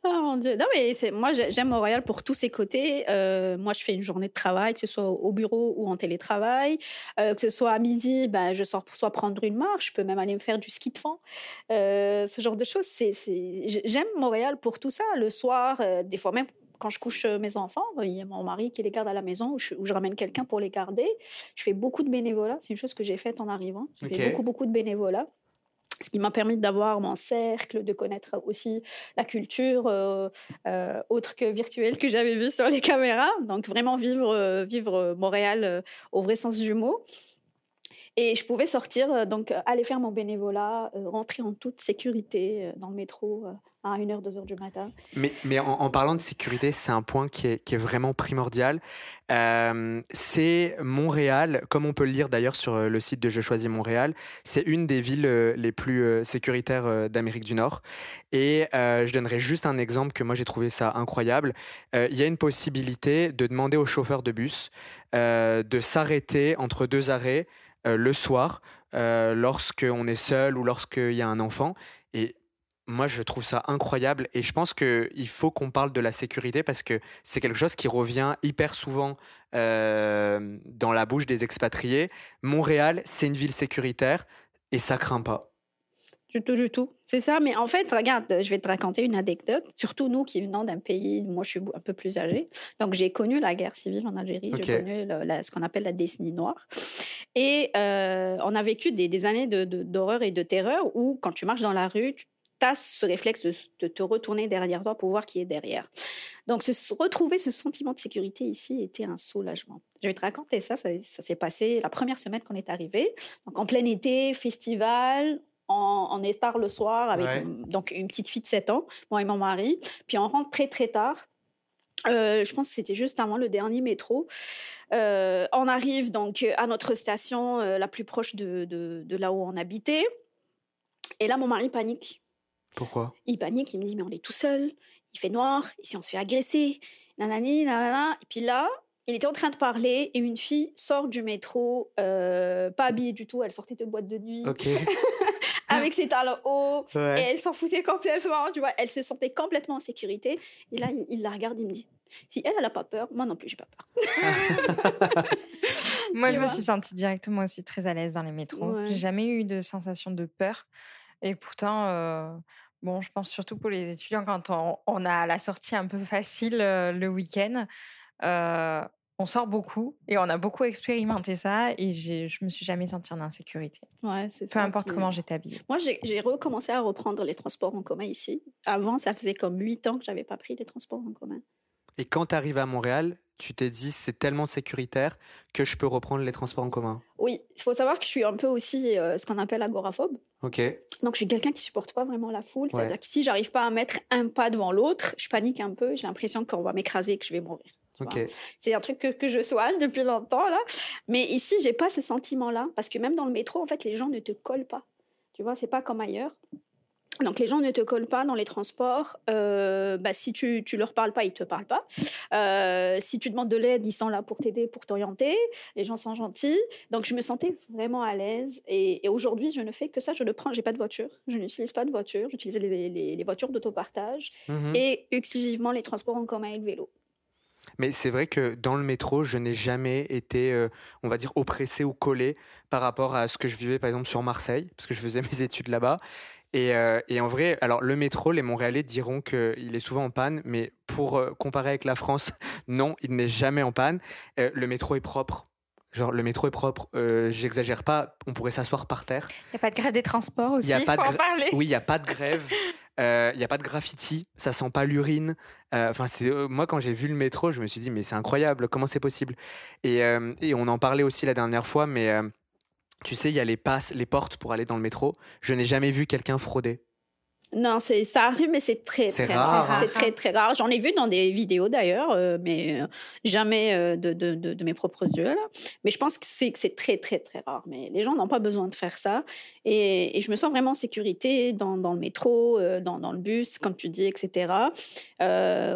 Oh mon dieu. Non, mais moi, j'aime Montréal pour tous ses côtés. Euh, moi, je fais une journée de travail, que ce soit au bureau ou en télétravail. Euh, que ce soit à midi, ben, je sors pour soit prendre une marche, je peux même aller me faire du ski de fond. Euh, ce genre de choses. J'aime Montréal pour tout ça. Le soir, des fois même quand je couche mes enfants, il y a mon mari qui les garde à la maison ou je, ramène quelqu'un pour les garder. Je fais beaucoup de bénévolat. C'est une chose que j'ai faite en arrivant. J'ai fait beaucoup, beaucoup de bénévolat ce qui m'a permis d'avoir mon cercle, de connaître aussi la culture euh, euh, autre que virtuelle que j'avais vue sur les caméras. Donc vraiment vivre, euh, vivre Montréal au vrai sens du mot. Et je pouvais sortir, donc aller faire mon bénévolat, rentrer en toute sécurité dans le métro à 1h, 2h du matin. Mais, en, parlant de sécurité, c'est un point qui est, vraiment primordial. Euh, c'est Montréal, comme on peut le lire d'ailleurs sur euh, le site de Je choisis Montréal, c'est une des villes euh, les plus sécuritaires d'Amérique du Nord. Et je donnerai juste un exemple que moi j'ai trouvé ça incroyable. Il y a une possibilité de demander au chauffeur de bus de s'arrêter entre deux arrêts le soir lorsqu'on est seul ou lorsqu'il y a un enfant. Et moi, je trouve ça incroyable et je pense qu'il faut qu'on parle de la sécurité parce que c'est quelque chose qui revient hyper souvent euh, dans la bouche des expatriés. Montréal, c'est une ville sécuritaire et ça craint pas. Du tout, du tout. C'est ça, mais en fait, regarde, je vais te raconter une anecdote. Surtout nous qui venons d'un pays, moi je suis un peu plus âgée, donc j'ai connu la guerre civile en Algérie, j'ai connu ce qu'on appelle la décennie noire. Et euh, on a vécu des, des années d'horreur et de terreur où quand tu marches dans la rue, tu as ce réflexe de, te retourner derrière toi pour voir qui est derrière. Donc, se, retrouver ce sentiment de sécurité ici était un soulagement. Je vais te raconter ça. Ça, s'est passé la première semaine qu'on est arrivé. Donc, en plein été, festival, en, est tard le soir avec donc une petite fille de 7 ans, moi et mon mari. Puis on rentre très très tard. Euh, je pense que c'était juste avant le dernier métro. Euh, on arrive donc à notre station euh, la plus proche de, de, de, là où on habitait. Et là, mon mari panique. Pourquoi? Il panique, il me dit mais on est tout seul, il fait noir, ici on se fait agresser, nanani, nanana. Et puis là, il était en train de parler et une fille sort du métro, euh, pas habillée du tout, elle sortait de boîte de nuit. [LAUGHS] avec ses talons hauts [LAUGHS] et elle s'en foutait complètement, tu vois, elle se sentait complètement en sécurité. Et là, il, la regarde, il me dit, si elle, elle n'a pas peur, moi non plus, j'ai pas peur. [LAUGHS] moi, je me suis sentie directement aussi très à l'aise dans les métros. J'ai jamais eu de sensation de peur. Et pourtant, euh, bon, je pense surtout pour les étudiants, quand on, a la sortie un peu facile euh, le week-end, euh, on sort beaucoup et on a beaucoup expérimenté ça et je me suis jamais sentie en insécurité. Ouais, Peu importe comment j'étais habillée. Moi, j'ai recommencé à reprendre les transports en commun ici. Avant, ça faisait comme huit ans que j'avais pas pris les transports en commun. Et quand tu arrives à Montréal, tu t'es dit c'est tellement sécuritaire que je peux reprendre les transports en commun Oui, il faut savoir que je suis un peu aussi euh, ce qu'on appelle agoraphobe. Ok. Donc je suis quelqu'un qui supporte pas vraiment la foule. C'est-à-dire que si j'arrive pas à mettre un pas devant l'autre, je panique un peu. J'ai l'impression qu'on va m'écraser et que je vais mourir. C'est un truc que, que, je soigne depuis longtemps là. Mais ici, j'ai pas ce sentiment-là parce que même dans le métro, en fait, les gens ne te collent pas. Tu vois, c'est pas comme ailleurs. Donc les gens ne te collent pas dans les transports. Euh, bah, si tu ne leur parles pas, ils te parlent pas. Euh, si tu demandes de l'aide, ils sont là pour t'aider, pour t'orienter. Les gens sont gentils. Donc je me sentais vraiment à l'aise. Et, aujourd'hui, je ne fais que ça. Je ne prends, j'ai pas de voiture. Je n'utilise pas de voiture. J'utilise les, les, voitures d'autopartage mmh et exclusivement les transports en commun et le vélo. Mais c'est vrai que dans le métro, je n'ai jamais été, euh, on va dire, oppressé ou collé par rapport à ce que je vivais, par exemple, sur Marseille, parce que je faisais [LAUGHS] mes études là-bas. Euh, et, en vrai, alors le métro, les Montréalais diront qu'il est souvent en panne, mais pour euh, comparer avec la France, [LAUGHS] non, il n'est jamais en panne. Le métro est propre. Genre, le métro est propre, j'exagère pas, on pourrait s'asseoir par terre. Il n'y a pas de grève des transports aussi, il faut en parler. Oui, il n'y a pas de grève, [LAUGHS] il n'y a pas de graffiti, ça sent pas l'urine. Enfin, c'est moi, quand j'ai vu le métro, je me suis dit, mais c'est incroyable, comment c'est possible? Et, et, on en parlait aussi la dernière fois, mais tu sais, il y a les passes, les portes pour aller dans le métro. Je n'ai jamais vu quelqu'un frauder Non, c'est ça arrive, mais c'est très très rare, hein. C'est très très rare. J'en ai vu dans des vidéos d'ailleurs, euh, mais euh, jamais euh, de, de, de, de mes propres yeux là. Mais je pense que c'est très très très rare. Mais les gens n'ont pas besoin de faire ça. Et, et je me sens vraiment en sécurité dans, dans le métro, dans, dans le bus, comme tu dis, etc.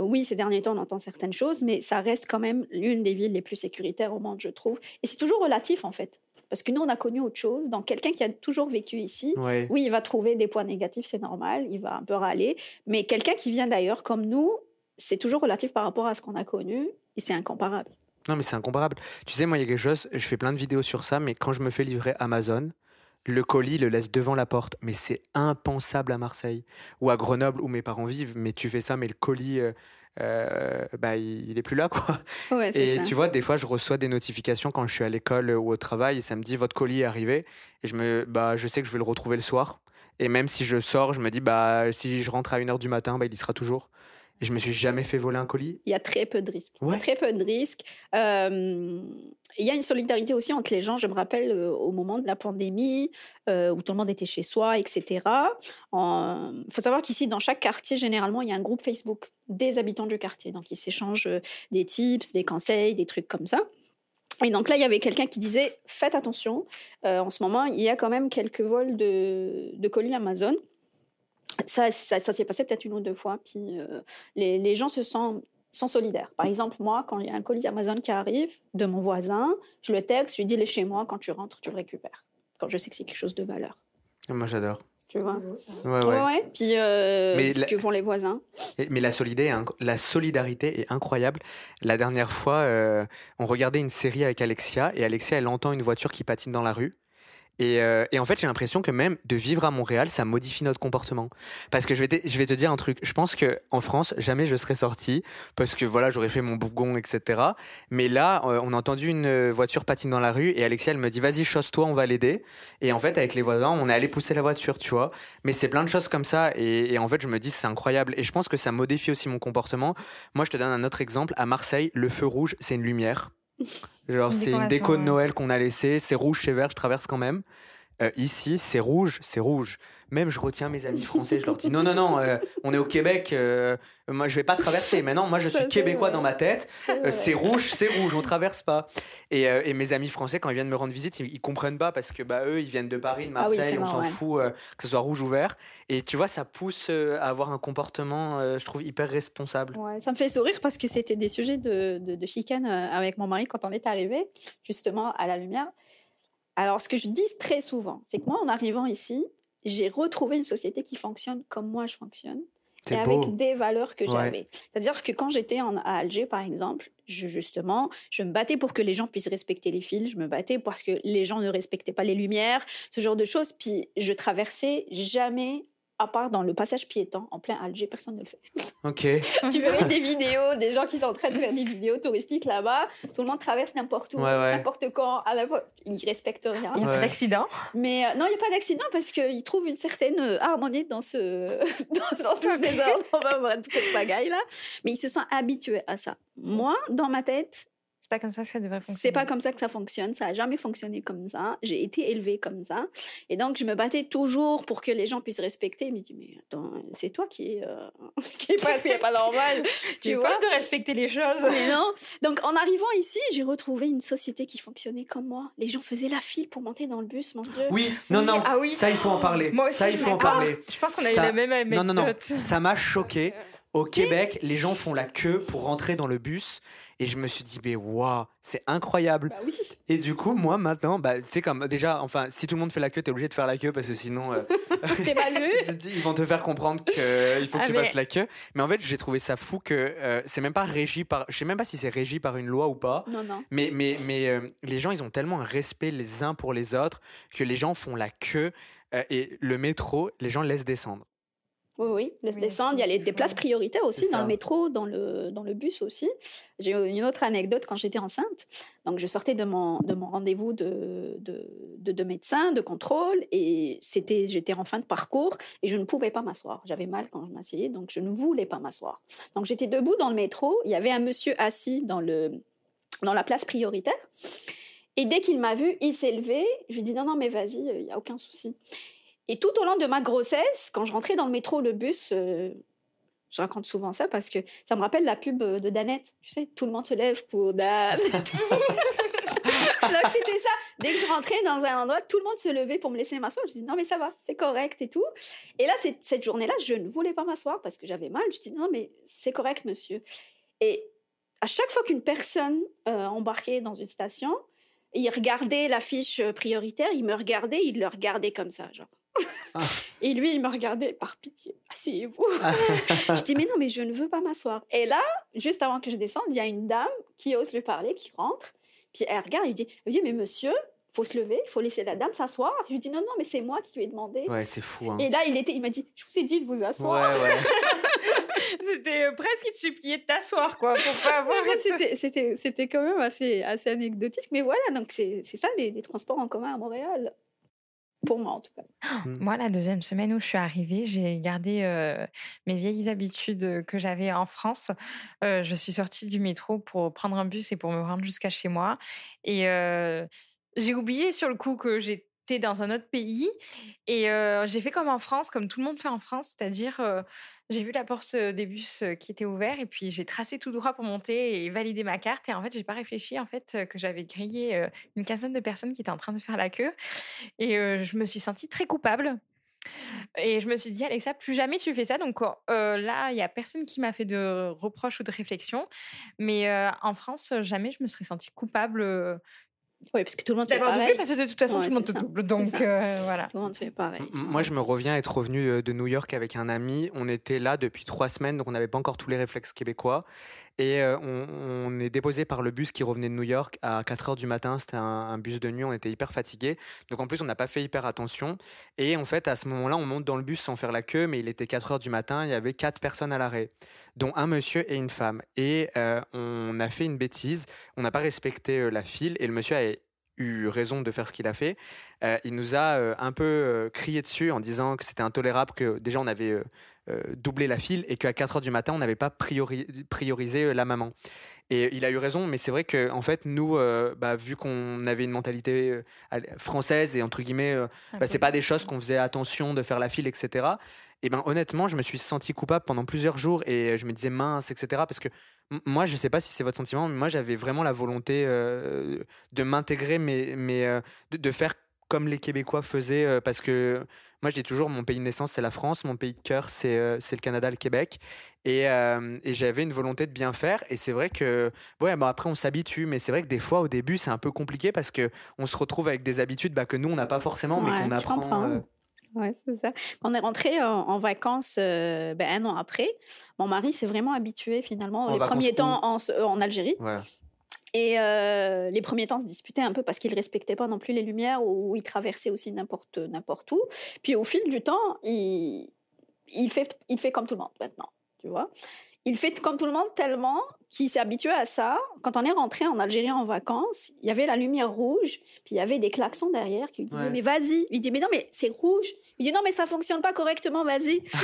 Oui, ces derniers temps, on entend certaines choses, mais ça reste quand même l'une des villes les plus sécuritaires au monde, je trouve. Et c'est toujours relatif en fait. Parce que nous, on a connu autre chose. Donc, quelqu'un qui a toujours vécu ici, Ouais. oui, il va trouver des points négatifs, c'est normal, il va un peu râler. Mais quelqu'un qui vient d'ailleurs, comme nous, c'est toujours relatif par rapport à ce qu'on a connu et c'est incomparable. Non, mais c'est incomparable. Tu sais, moi, il y a quelque chose, je fais plein de vidéos sur ça, mais quand je me fais livrer Amazon, le colis le laisse devant la porte. Mais c'est impensable à Marseille ou à Grenoble où mes parents vivent. Mais tu fais ça, mais le colis, euh, euh, bah, il, il est plus là, quoi. Ouais, Et ça. tu vois, des fois, je reçois des notifications quand je suis à l'école ou au travail et ça me dit votre colis est arrivé. Et je, me, bah, je sais que je vais le retrouver le soir. Et même si je sors, je me dis, bah, si je rentre à 1h du matin, bah, il y sera toujours. Et je me suis jamais fait voler un colis. Il y a très peu de risques. Il y a très peu de risques. Euh, il y a une solidarité aussi entre les gens. Je me rappelle euh, au moment de la pandémie, euh, où tout le monde était chez soi, etc. Il faut savoir qu'ici, dans chaque quartier, généralement, il y a un groupe Facebook des habitants du quartier. Donc, ils s'échangent des tips, des conseils, des trucs comme ça. Et donc là, il y avait quelqu'un qui disait Faites attention, en ce moment, il y a quand même quelques vols de, de colis Amazon. Ça, ça, ça s'est passé peut-être une ou deux fois. Puis euh, les, les gens se sentent, sont solidaires. Par exemple, moi, quand il y a un colis Amazon qui arrive de mon voisin, je le texte, je lui dis Il est chez moi, quand tu rentres, tu le récupères. Quand je sais que c'est quelque chose de valeur. Moi, j'adore. Tu vois? Ouais, ouais. Ouais, ouais. Puis euh, Mais ce la- que font les voisins. Et- Mais la solidarité, est inc- la solidarité est incroyable. La dernière fois, euh, on regardait une série avec Alexia et Alexia, elle entend une voiture qui patine dans la rue. Et, euh, et en fait, j'ai l'impression que même de vivre à Montréal, ça modifie notre comportement. Parce que je vais te, dire un truc. Je pense que en France, jamais je serais sorti parce que voilà, j'aurais fait mon bougon, etc. Mais là, euh, on a entendu une euh, voiture patine dans la rue et Alexia, elle me dit vas-y, chausse-toi, on va l'aider. Et en fait, avec les voisins, on est allé pousser la voiture, tu vois. Mais c'est plein de choses comme ça. Et en fait, je me dis, c'est incroyable. Et je pense que ça modifie aussi mon comportement. Moi, je te donne un autre exemple. À Marseille, le feu rouge, c'est une lumière. Genre, c'est une déco de. Noël qu'on a laissée. C'est rouge, c'est vert, je traverse quand même. Euh, ici, c'est rouge, c'est rouge. Même je retiens mes amis français, je leur dis non, non, non, euh, on est au Québec, euh, moi je vais pas traverser. Maintenant, moi je suis québécois dans ma tête. Euh, c'est rouge, c'est rouge, on traverse pas. Et, et mes amis français, quand ils viennent me rendre visite, ils, ils comprennent pas parce que bah eux, ils viennent de Paris, de Ah oui, Marseille, on s'en fout que ce soit rouge ou vert. Et tu vois, ça pousse à avoir un comportement, je trouve, hyper responsable. Ouais, ça me fait sourire parce que c'était des sujets de, de, de chicane avec mon mari quand on est arrivé, justement, à la lumière. Alors, ce que je dis très souvent, c'est que moi, en arrivant ici, j'ai retrouvé une société qui fonctionne comme moi je fonctionne et beau. avec des valeurs que Ouais. j'avais. C'est-à-dire que quand j'étais à Alger, par exemple, je, justement, je me battais pour que les gens puissent respecter les fils, je me battais parce que les gens ne respectaient pas les lumières, ce genre de choses. Puis je traversais jamais, à part dans le passage piéton, en plein Alger, personne ne le fait Ok. [LAUGHS] tu verrais des vidéos des gens qui sont en train de faire des vidéos touristiques là-bas. Tout le monde traverse n'importe où, Ouais, ouais. n'importe quand, à n'importe- ils respectent rien. Il y a Ouais. pas d'accident. Mais euh, non, il n'y a pas d'accident parce qu'ils trouvent une certaine euh, harmonie dans ce [LAUGHS] dans, dans tout ce désordre, enfin, bref, toute cette bagaille là. Mais ils se sont habitués à ça. Moi, dans ma tête, C'est pas comme ça que ça devrait fonctionner. c'est pas comme ça que ça fonctionne. Ça a jamais fonctionné comme ça. J'ai été élevée comme ça. Et donc, je me battais toujours pour que les gens puissent respecter. Je me dis, mais attends, c'est toi qui est, euh, [LAUGHS] qui est pas, qui est pas normal. [LAUGHS] Tu tu vois? de respecter les choses. mais non. Donc, en arrivant ici, j'ai retrouvé une société qui fonctionnait comme moi. Les gens faisaient la file pour monter dans le bus, mon Dieu. Oui, non, non. Ah oui. Ça, il faut en parler. Moi aussi, ça, il je faut en parler. Je pense qu'on a eu la même anecdote. Non, non, non. Ça m'a choqué. Au Québec, les gens font la queue pour rentrer dans le bus. Et je me suis dit, mais waouh, c'est incroyable. Bah oui. Et du coup, moi, maintenant, bah, tu sais, comme déjà, enfin, si tout le monde fait la queue, t'es obligé de faire la queue parce que sinon, euh, [LAUGHS] T'es [LAUGHS] ils vont te faire comprendre qu'il faut que Ah, tu mais- fasses la queue. Mais en fait, j'ai trouvé ça fou que euh, c'est même pas régi par. Je sais même pas si c'est régi par une loi ou pas. Non, non. Mais, mais, mais euh, les gens, ils ont tellement un respect les uns pour les autres que les gens font la queue. euh, et le métro, les gens laissent descendre. Oui, oui, laisse Oui, descendre. Il y a les, des places prioritaires aussi dans ça. le métro, dans le, dans le bus aussi. J'ai une autre anecdote quand j'étais enceinte. Donc, je sortais de mon, de mon rendez-vous de, de, de, de médecin, de contrôle, et c'était, j'étais en fin de parcours et je ne pouvais pas m'asseoir. J'avais mal quand je m'asseyais, donc je ne voulais pas m'asseour. Donc, j'étais debout dans le métro. Il y avait un monsieur assis dans, le, dans la place prioritaire. Et dès qu'il m'a vu, il s'est levé. Je lui ai dit non, non, mais vas-y, il n'y a aucun souci. Et tout au long de ma grossesse, quand je rentrais dans le métro, le bus, euh, je raconte souvent ça parce que ça me rappelle la pub de Danette. Tu sais, tout le monde se lève pour Danette. [LAUGHS] [LAUGHS] Donc c'était ça. Dès que je rentrais dans un endroit, tout le monde se levait pour me laisser m'asseoir. Je dis non mais ça va, c'est correct et tout. Et là, cette journée-là, je ne voulais pas m'asseoir parce que j'avais mal. Je dis non mais c'est correct monsieur. Et à chaque fois qu'une personne euh, embarquait dans une station, il regardait la fiche prioritaire, il me regardait, il le regardait comme ça, genre. Ah. Et lui, il me regardait par pitié. Asseyez-vous. [LAUGHS] je dis, mais non, mais je ne veux pas m'asseoir. Et là, juste avant que je descende, il y a une dame qui ose lui parler, qui rentre. Puis elle regarde, il dit, elle dit mais monsieur, faut se lever, il faut laisser la dame s'asseoir. Je lui dis non, non, mais c'est moi qui lui ai demandé. Ouais, c'est fou. Hein. Et là, il était, il m'a dit, je vous ai dit de vous asseoir. Ouais, ouais. [LAUGHS] c'était euh, presque il te suppliait de t'asseoir, quoi, pour pas avoir. [LAUGHS] c'était, c'était, c'était quand même assez, assez anecdotique, mais voilà, donc c'est, c'est ça les, les, transports en commun à Montréal. Pour moi, en tout cas. Mmh. Moi, la deuxième semaine où je suis arrivée, j'ai gardé euh, mes vieilles habitudes que j'avais en France. Euh, je suis sortie du métro pour prendre un bus et pour me rendre jusqu'à chez moi. Et j'ai oublié sur le coup que j'étais dans un autre pays et j'ai fait comme en France, comme tout le monde fait en France, c'est-à-dire j'ai vu la porte des bus qui était ouverte et puis j'ai tracé tout droit pour monter et valider ma carte et en fait j'ai pas réfléchi en fait que j'avais grillé une quinzaine de personnes qui étaient en train de faire la queue et je me suis sentie très coupable. Et je me suis dit, Alexa, plus jamais tu fais ça. Donc là, il n'y a personne qui m'a fait de reproches ou de réflexion. Mais en France, jamais je me serais sentie coupable oui, parce que tout le monde fait pareil. parce que de toute façon, tout le monde te double. Donc, euh, voilà. Tout le monde fait pareil. Moi, je me reviens être revenu euh, de New York avec un ami. On était là depuis trois semaines, donc on n'avait pas encore tous les réflexes québécois. Et euh, on, est déposé par le bus qui revenait de New York à 4 h du matin. C'était un, bus de nuit, on était hyper fatigués. Donc en plus, on n'a pas fait hyper attention. Et en fait, à ce moment-là, on monte dans le bus sans faire la queue, mais il était 4 h du matin, il y avait quatre personnes à l'arrêt, dont un monsieur et une femme. Et euh, on a fait une bêtise, on n'a pas respecté euh, la file, et le monsieur a eu raison de faire ce qu'il a fait. il nous a un peu crié dessus en disant que c'était intolérable, que déjà on avait euh, doubler la file et qu'à 4 heures du matin, on n'avait pas priorisé euh, la maman. Et il a eu raison, mais c'est vrai que en fait, nous, euh, bah, vu qu'on avait une mentalité française et entre guillemets, bah, c'est pas des choses qu'on faisait attention de faire la file, etc. Et ben honnêtement, je me suis senti coupable pendant plusieurs jours et je me disais mince, etc. Parce que moi, je sais pas si c'est votre sentiment, mais moi, j'avais vraiment la volonté de m'intégrer, mais, mais de, de, faire comme les Québécois faisaient, parce que moi, je dis toujours, mon pays de naissance, c'est la France, mon pays de cœur, c'est euh, le Canada, le Québec. Et, euh, et j'avais une volonté de bien faire. Et c'est vrai que, ouais, bon, après, on s'habitue, mais c'est vrai que des fois, au début, c'est un peu compliqué parce qu'on se retrouve avec des habitudes bah, que nous, on n'a pas forcément, mais qu'on apprend. Euh. Oui, c'est ça. Quand on est rentré en, vacances ben, un an après, mon mari s'est vraiment habitué finalement les premiers temps en, en Algérie. Ouais. Et euh, les premiers temps, se disputait un peu parce qu'il respectait pas non plus les lumières ou il traversait aussi n'importe n'importe où. Puis au fil du temps, il, il, fait, il fait comme tout le monde maintenant, tu vois. Il fait comme tout le monde tellement qu'il s'est habitué à ça. Quand on est rentré en Algérie en vacances, il y avait la lumière rouge, puis il y avait des klaxons derrière qui lui disaient Mais vas-y Il dit Mais non, mais c'est rouge. Il dit Non, mais ça fonctionne pas correctement, vas-y. [LAUGHS]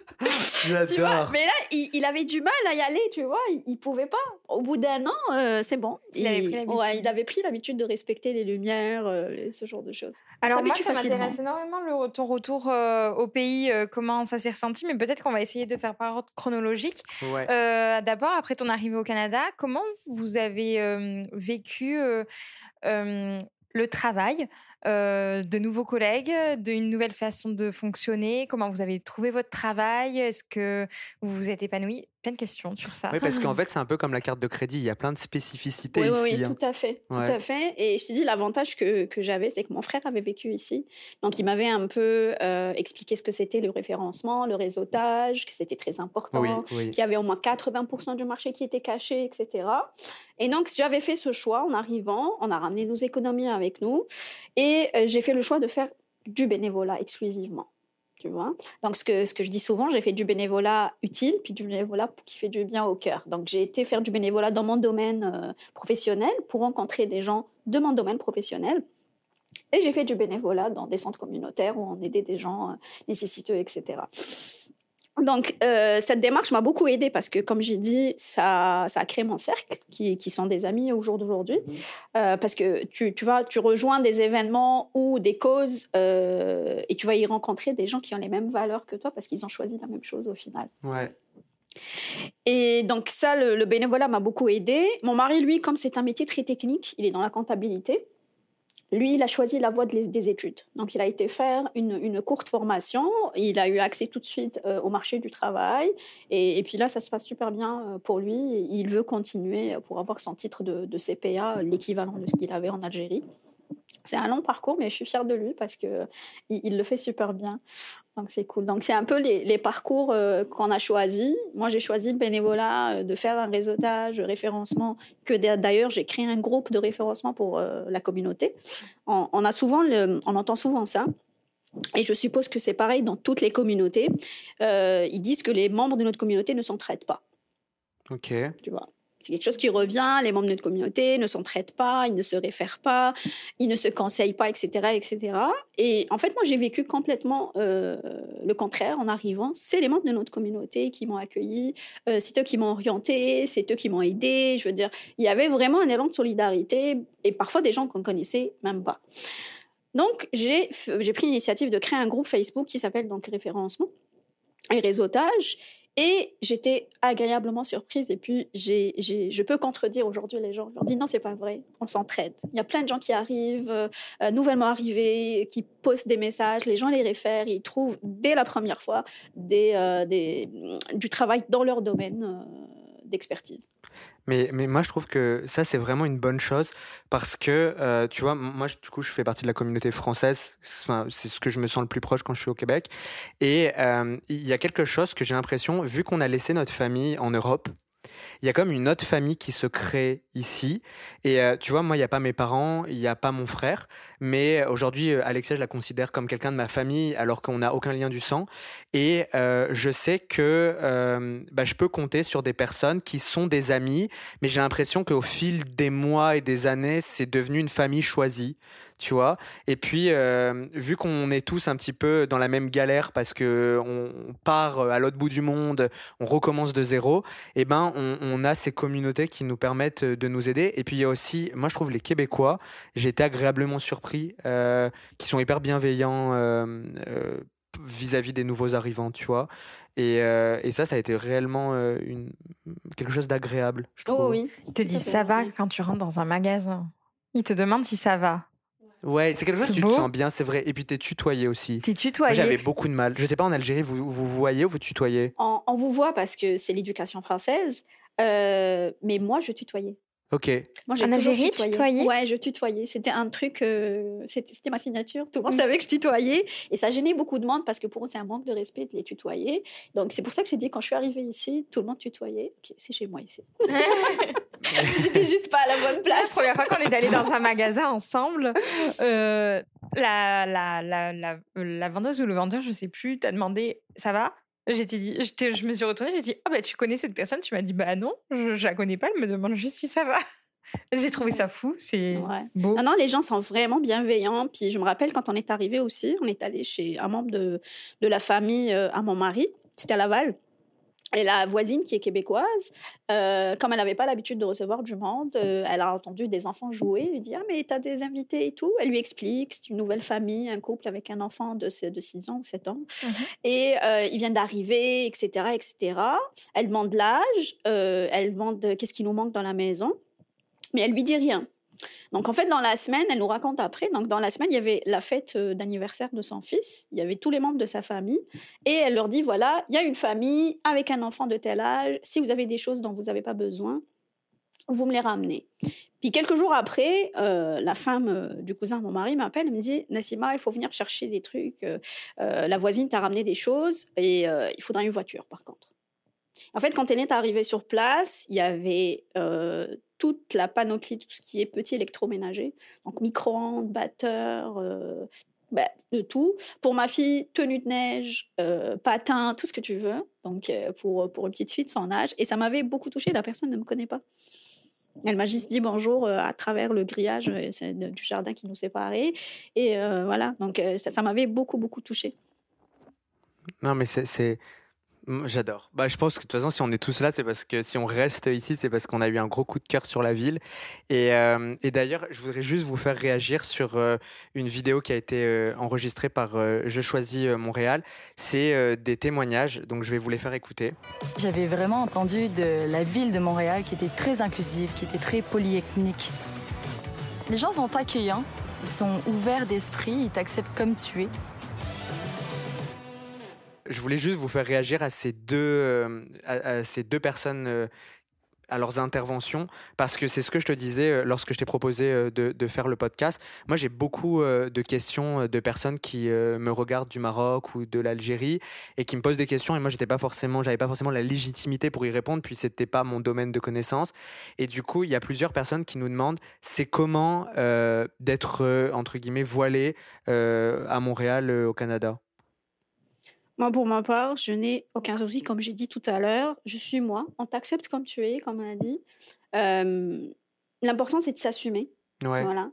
[LAUGHS] [LAUGHS] mais là, il, avait du mal à y aller, tu vois. Il, il pouvait pas. Au bout d'un an, euh, c'est bon. Il, avait pris l'habitude de respecter les lumières, euh, ce genre de choses. Alors moi, ça m'intéresse énormément le, ton retour euh, au pays, comment ça s'est ressenti, mais peut-être qu'on va essayer de faire par ordre chronologique. D'abord, après ton arrivée au Canada, comment vous avez vécu le travail de nouveaux collègues, d'une nouvelle façon de fonctionner? Comment vous avez trouvé votre travail? Est-ce que vous vous êtes épanoui Plein de questions sur ça. Oui, parce qu'en [LAUGHS] fait, c'est un peu comme la carte de crédit. Il y a plein de spécificités oui, ici. Oui, hein. tout à fait. Tout à fait. Et je te dis, l'avantage que, que j'avais, c'est que mon frère avait vécu ici. Donc, il m'avait un peu expliqué ce que c'était le référencement, le réseautage, que c'était très important, qu'il y avait au moins 80% du marché qui était caché, etc. Et donc, j'avais fait ce choix en arrivant. On a ramené nos économies avec nous. Et et euh, j'ai fait le choix de faire du bénévolat exclusivement. Tu vois Donc, ce que, ce que je dis souvent, j'ai fait du bénévolat utile, puis du bénévolat qui fait du bien au cœur. Donc, j'ai été faire du bénévolat dans mon domaine euh, professionnel pour rencontrer des gens de mon domaine professionnel. Et j'ai fait du bénévolat dans des centres communautaires où on aidait des gens euh, nécessiteux, etc. Donc, euh, cette démarche m'a beaucoup aidée parce que, comme j'ai dit, ça, ça a créé mon cercle, qui, qui sont des amis au jour d'aujourd'hui. Mhm. Euh, parce que tu, tu, vas, tu rejoins des événements ou des causes euh, et tu vas y rencontrer des gens qui ont les mêmes valeurs que toi parce qu'ils ont choisi la même chose au final. Ouais. Et donc, ça, le, le bénévolat m'a beaucoup aidé. Mon mari, lui, comme c'est un métier très technique, il est dans la comptabilité. Lui, il a choisi la voie des études. Donc, il a été faire une, courte formation. Il a eu accès tout de suite euh, au marché du travail. Et, puis là, ça se passe super bien euh, pour lui. Il veut continuer pour avoir son titre de, de CPA, l'équivalent de ce qu'il avait en Algérie. C'est un long parcours, mais je suis fière de lui parce qu'il il le fait super bien. Donc c'est cool. Donc c'est un peu les, parcours euh, qu'on a choisis. Moi j'ai choisi le bénévolat, euh, de faire un réseautage, référencement, que d'ailleurs j'ai créé un groupe de référencement pour euh, la communauté. On, a souvent on entend souvent ça. Et je suppose que c'est pareil dans toutes les communautés. ils disent que les membres de notre communauté ne s'entraident pas. Ok. Tu vois. C'est quelque chose qui revient, les membres de notre communauté ne s'entraident pas, ils ne se réfèrent pas, ils ne se conseillent pas, etc. etc. Et en fait, moi, j'ai vécu complètement euh, le contraire en arrivant. C'est les membres de notre communauté qui m'ont accueilli, euh, c'est eux qui m'ont orienté, c'est eux qui m'ont aidé. Je veux dire, il y avait vraiment un élan de solidarité et parfois des gens qu'on connaissait même pas. Donc, j'ai pris l'initiative de créer un groupe Facebook qui s'appelle donc Référencement et Réseautage et j'étais agréablement surprise. Et puis, je peux contredire aujourd'hui les gens. Je leur dis non, c'est pas vrai. On s'entraide. Il y a plein de gens qui arrivent, euh, nouvellement arrivés, qui postent des messages. Les gens les réfèrent. Ils trouvent dès la première fois euh, du travail dans leur domaine. Euh, d'expertise. Mais, mais moi, je trouve que ça, c'est vraiment une bonne chose parce que, euh, tu vois, moi, du coup, je fais partie de la communauté française. C'est ce que je me sens le plus proche quand je suis au Québec. Et euh, il y a quelque chose que j'ai l'impression, vu qu'on a laissé notre famille en Europe, il y a comme une autre famille qui se crée ici. Et euh, tu vois, moi, il n'y a pas mes parents, il n'y a pas mon frère. Mais aujourd'hui, euh, Alexia, je la considère comme quelqu'un de ma famille alors qu'on n'a aucun lien du sang. Et euh, je sais que bah, je peux compter sur des personnes qui sont des amis. Mais j'ai l'impression qu'au fil des mois et des années, c'est devenu une famille choisie tu vois. Et puis, euh, vu qu'on est tous un petit peu dans la même galère parce que on part à l'autre bout du monde, on recommence de zéro, et eh ben, on, a ces communautés qui nous permettent de nous aider. Et puis, il y a aussi, moi, je trouve les Québécois, j'ai été agréablement surpris, euh, qui sont hyper bienveillants euh, vis-à-vis des nouveaux arrivants, tu vois. Et, et, ça, ça a été réellement une, quelque chose d'agréable, je oh trouve. Oh oui. Ils te disent ça va quand tu rentres dans un magasin. Ils te demandent si ça va. Ouais, c'est quelque chose que tu te sens bien, c'est vrai. Et puis t'es tutoyé aussi. T'es tutoyé. J'avais beaucoup de mal. Je sais pas, en Algérie, vous vous, voyez ou vous tutoyez? On, vous voit parce que c'est l'éducation française. Euh, mais moi, je tutoyais. Ok. Moi, en Algérie, tutoyé. tutoyais? Ouais, je tutoyais. C'était un truc, euh, c'était ma signature. Tout le monde savait que je tutoyais. Et ça gênait beaucoup de monde parce que pour eux, c'est un manque de respect de les tutoyer. Donc, c'est pour ça que j'ai dit, quand je suis arrivée ici, tout le monde tutoyait. Ok, c'est chez moi ici. [LAUGHS] [LAUGHS] J'étais juste pas à la bonne place. La première fois qu'on est allé dans un [LAUGHS] magasin ensemble, euh, la, la, la, la, la vendeuse ou le vendeur, je sais plus, t'a demandé, ça va? J'étais dit, je me suis retournée, j'ai dit, ah bah tu connais cette personne? Tu m'as dit, bah non, je, je la connais pas, elle me demande juste si ça va. [LAUGHS] J'ai trouvé ça fou, c'est beau. Non, non, les gens sont vraiment bienveillants. Puis je me rappelle quand on est arrivé aussi, on est allé chez un membre de, de la famille euh, à mon mari, c'était à Laval. Et la voisine, qui est québécoise, euh, comme elle n'avait pas l'habitude de recevoir du monde, euh, elle a entendu des enfants jouer. Elle lui dit Ah, mais t'as des invités et tout. Elle lui explique c'est une nouvelle famille, un couple avec un enfant de, de 6 ans ou 7 ans. Mhm. Et euh, il vient d'arriver, etc., etc. Elle demande l'âge, elle demande qu'est-ce qui nous manque dans la maison, mais elle lui dit rien. Donc en fait, dans la semaine, elle nous raconte après, donc dans la semaine, il y avait la fête euh, d'anniversaire de son fils, il y avait tous les membres de sa famille, et elle leur dit, voilà, il y a une famille avec un enfant de tel âge, si vous avez des choses dont vous n'avez pas besoin, vous me les ramenez. Puis quelques jours après, euh, la femme euh, du cousin de mon mari m'appelle et me dit Nassima, il faut venir chercher des trucs. la voisine t'a ramené des choses et il faudra une voiture par contre. En fait, quand elle est arrivée sur place, il y avait toute la panoplie, tout ce qui est petit électroménager, donc micro-ondes, batteurs, euh, bah, de tout. Pour ma fille, tenue de neige, euh, patin, tout ce que tu veux. Donc euh, pour, pour une petite fille de son âge. Et ça m'avait beaucoup touchée, la personne ne me connaît pas. Elle m'a juste dit bonjour à travers le grillage du jardin qui nous séparait. Et voilà, donc ça, ça m'avait beaucoup, beaucoup touchée. Non, mais c'est J'adore. Bah, je pense que de toute façon, si on est tous là, c'est parce que si on reste ici, c'est parce qu'on a eu un gros coup de cœur sur la ville. Et, euh, d'ailleurs, je voudrais juste vous faire réagir sur euh, une vidéo qui a été euh, enregistrée par Je choisis Montréal. C'est des témoignages, donc je vais vous les faire écouter. J'avais vraiment entendu de la ville de Montréal qui était très inclusive, qui était très polyethnique. Les gens sont accueillants, ils sont ouverts d'esprit, ils t'acceptent comme tu es je voulais juste vous faire réagir à ces deux, euh, à, ces deux personnes euh, à leurs interventions, parce que c'est ce que je te disais euh, lorsque je t'ai proposé de, faire le podcast. Moi, j'ai beaucoup de questions de personnes qui me regardent du Maroc ou de l'Algérie et qui me posent des questions, et moi, j'étais pas forcément, j'avais pas forcément la légitimité pour y répondre, puis c'était pas mon domaine de connaissance. Et du coup, il y a plusieurs personnes qui nous demandent, c'est comment d'être entre guillemets voilé à Montréal, au Canada? Moi, pour ma part, je n'ai aucun souci, comme j'ai dit tout à l'heure. Je suis moi. On t'accepte comme tu es, comme on a dit. L'important, c'est de s'assumer. Voilà.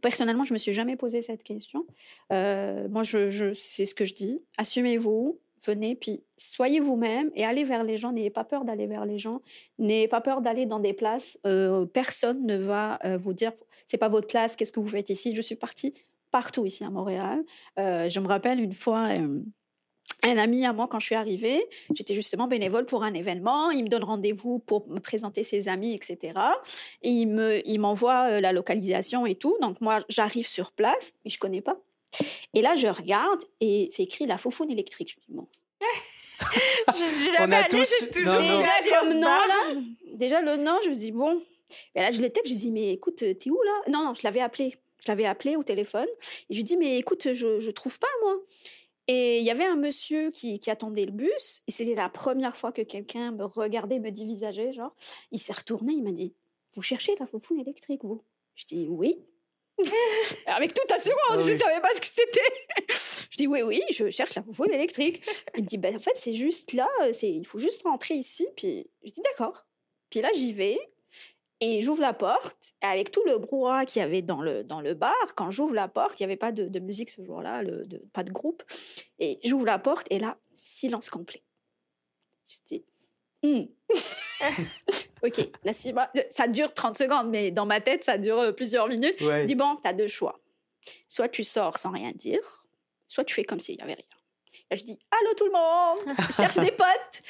Personnellement, je me suis jamais posé cette question. Euh, moi, je, je c'est ce que je dis. Assumez-vous, venez, puis soyez vous-même et allez vers les gens. N'ayez pas peur d'aller vers les gens. N'ayez pas peur d'aller dans des places. Euh, personne ne va euh, vous dire c'est pas votre place. Qu'est-ce que vous faites ici Je suis partie partout ici à Montréal. je me rappelle une fois un ami à moi quand je suis arrivée. J'étais justement bénévole pour un événement. Il me donne rendez-vous pour me présenter ses amis, etc. Et il me, il m'envoie euh, la localisation et tout. Donc moi, j'arrive sur place, mais je connais pas. Et là, je regarde et c'est écrit la faufoune électrique. Je dis bon. [LAUGHS] je suis jamais allée, j'ai toujours déjà comme nom là. Déjà le nom, je me dis bon. Et là, je l'étais, je dis mais écoute, t'es où là? Non, non, je l'avais appelé. Je l'avais appelé au téléphone et je lui dis mais écoute, je je trouve pas moi. Et il y avait un monsieur qui, attendait le bus, et c'était la première fois que quelqu'un me regardait, me divisageait, genre. Il s'est retourné, il m'a dit Vous cherchez la faufoune électrique, vous? Je dis Oui. [LAUGHS] Avec toute assurance, ah je ne savais pas ce que c'était. je dis Oui, oui, je cherche la faufoune électrique. Il me dit ben, En fait, c'est juste là, il faut juste rentrer ici. Puis je dis D'accord. Puis là, j'y vais. Et j'ouvre la porte, avec tout le brouhaha qu'il y avait dans le, dans le bar, quand j'ouvre la porte, il n'y avait pas de, de, musique ce jour-là, pas de groupe. Et j'ouvre la porte, et là, silence complet. Je dis, hmm. [LAUGHS] ok, la ça dure 30 secondes, mais dans ma tête, ça dure euh, plusieurs minutes. Je dis, bon, tu as deux choix. Soit tu sors sans rien dire, soit tu fais comme s'il n'y avait rien. Là, je dis, allô tout le monde, je cherche des [LAUGHS] potes.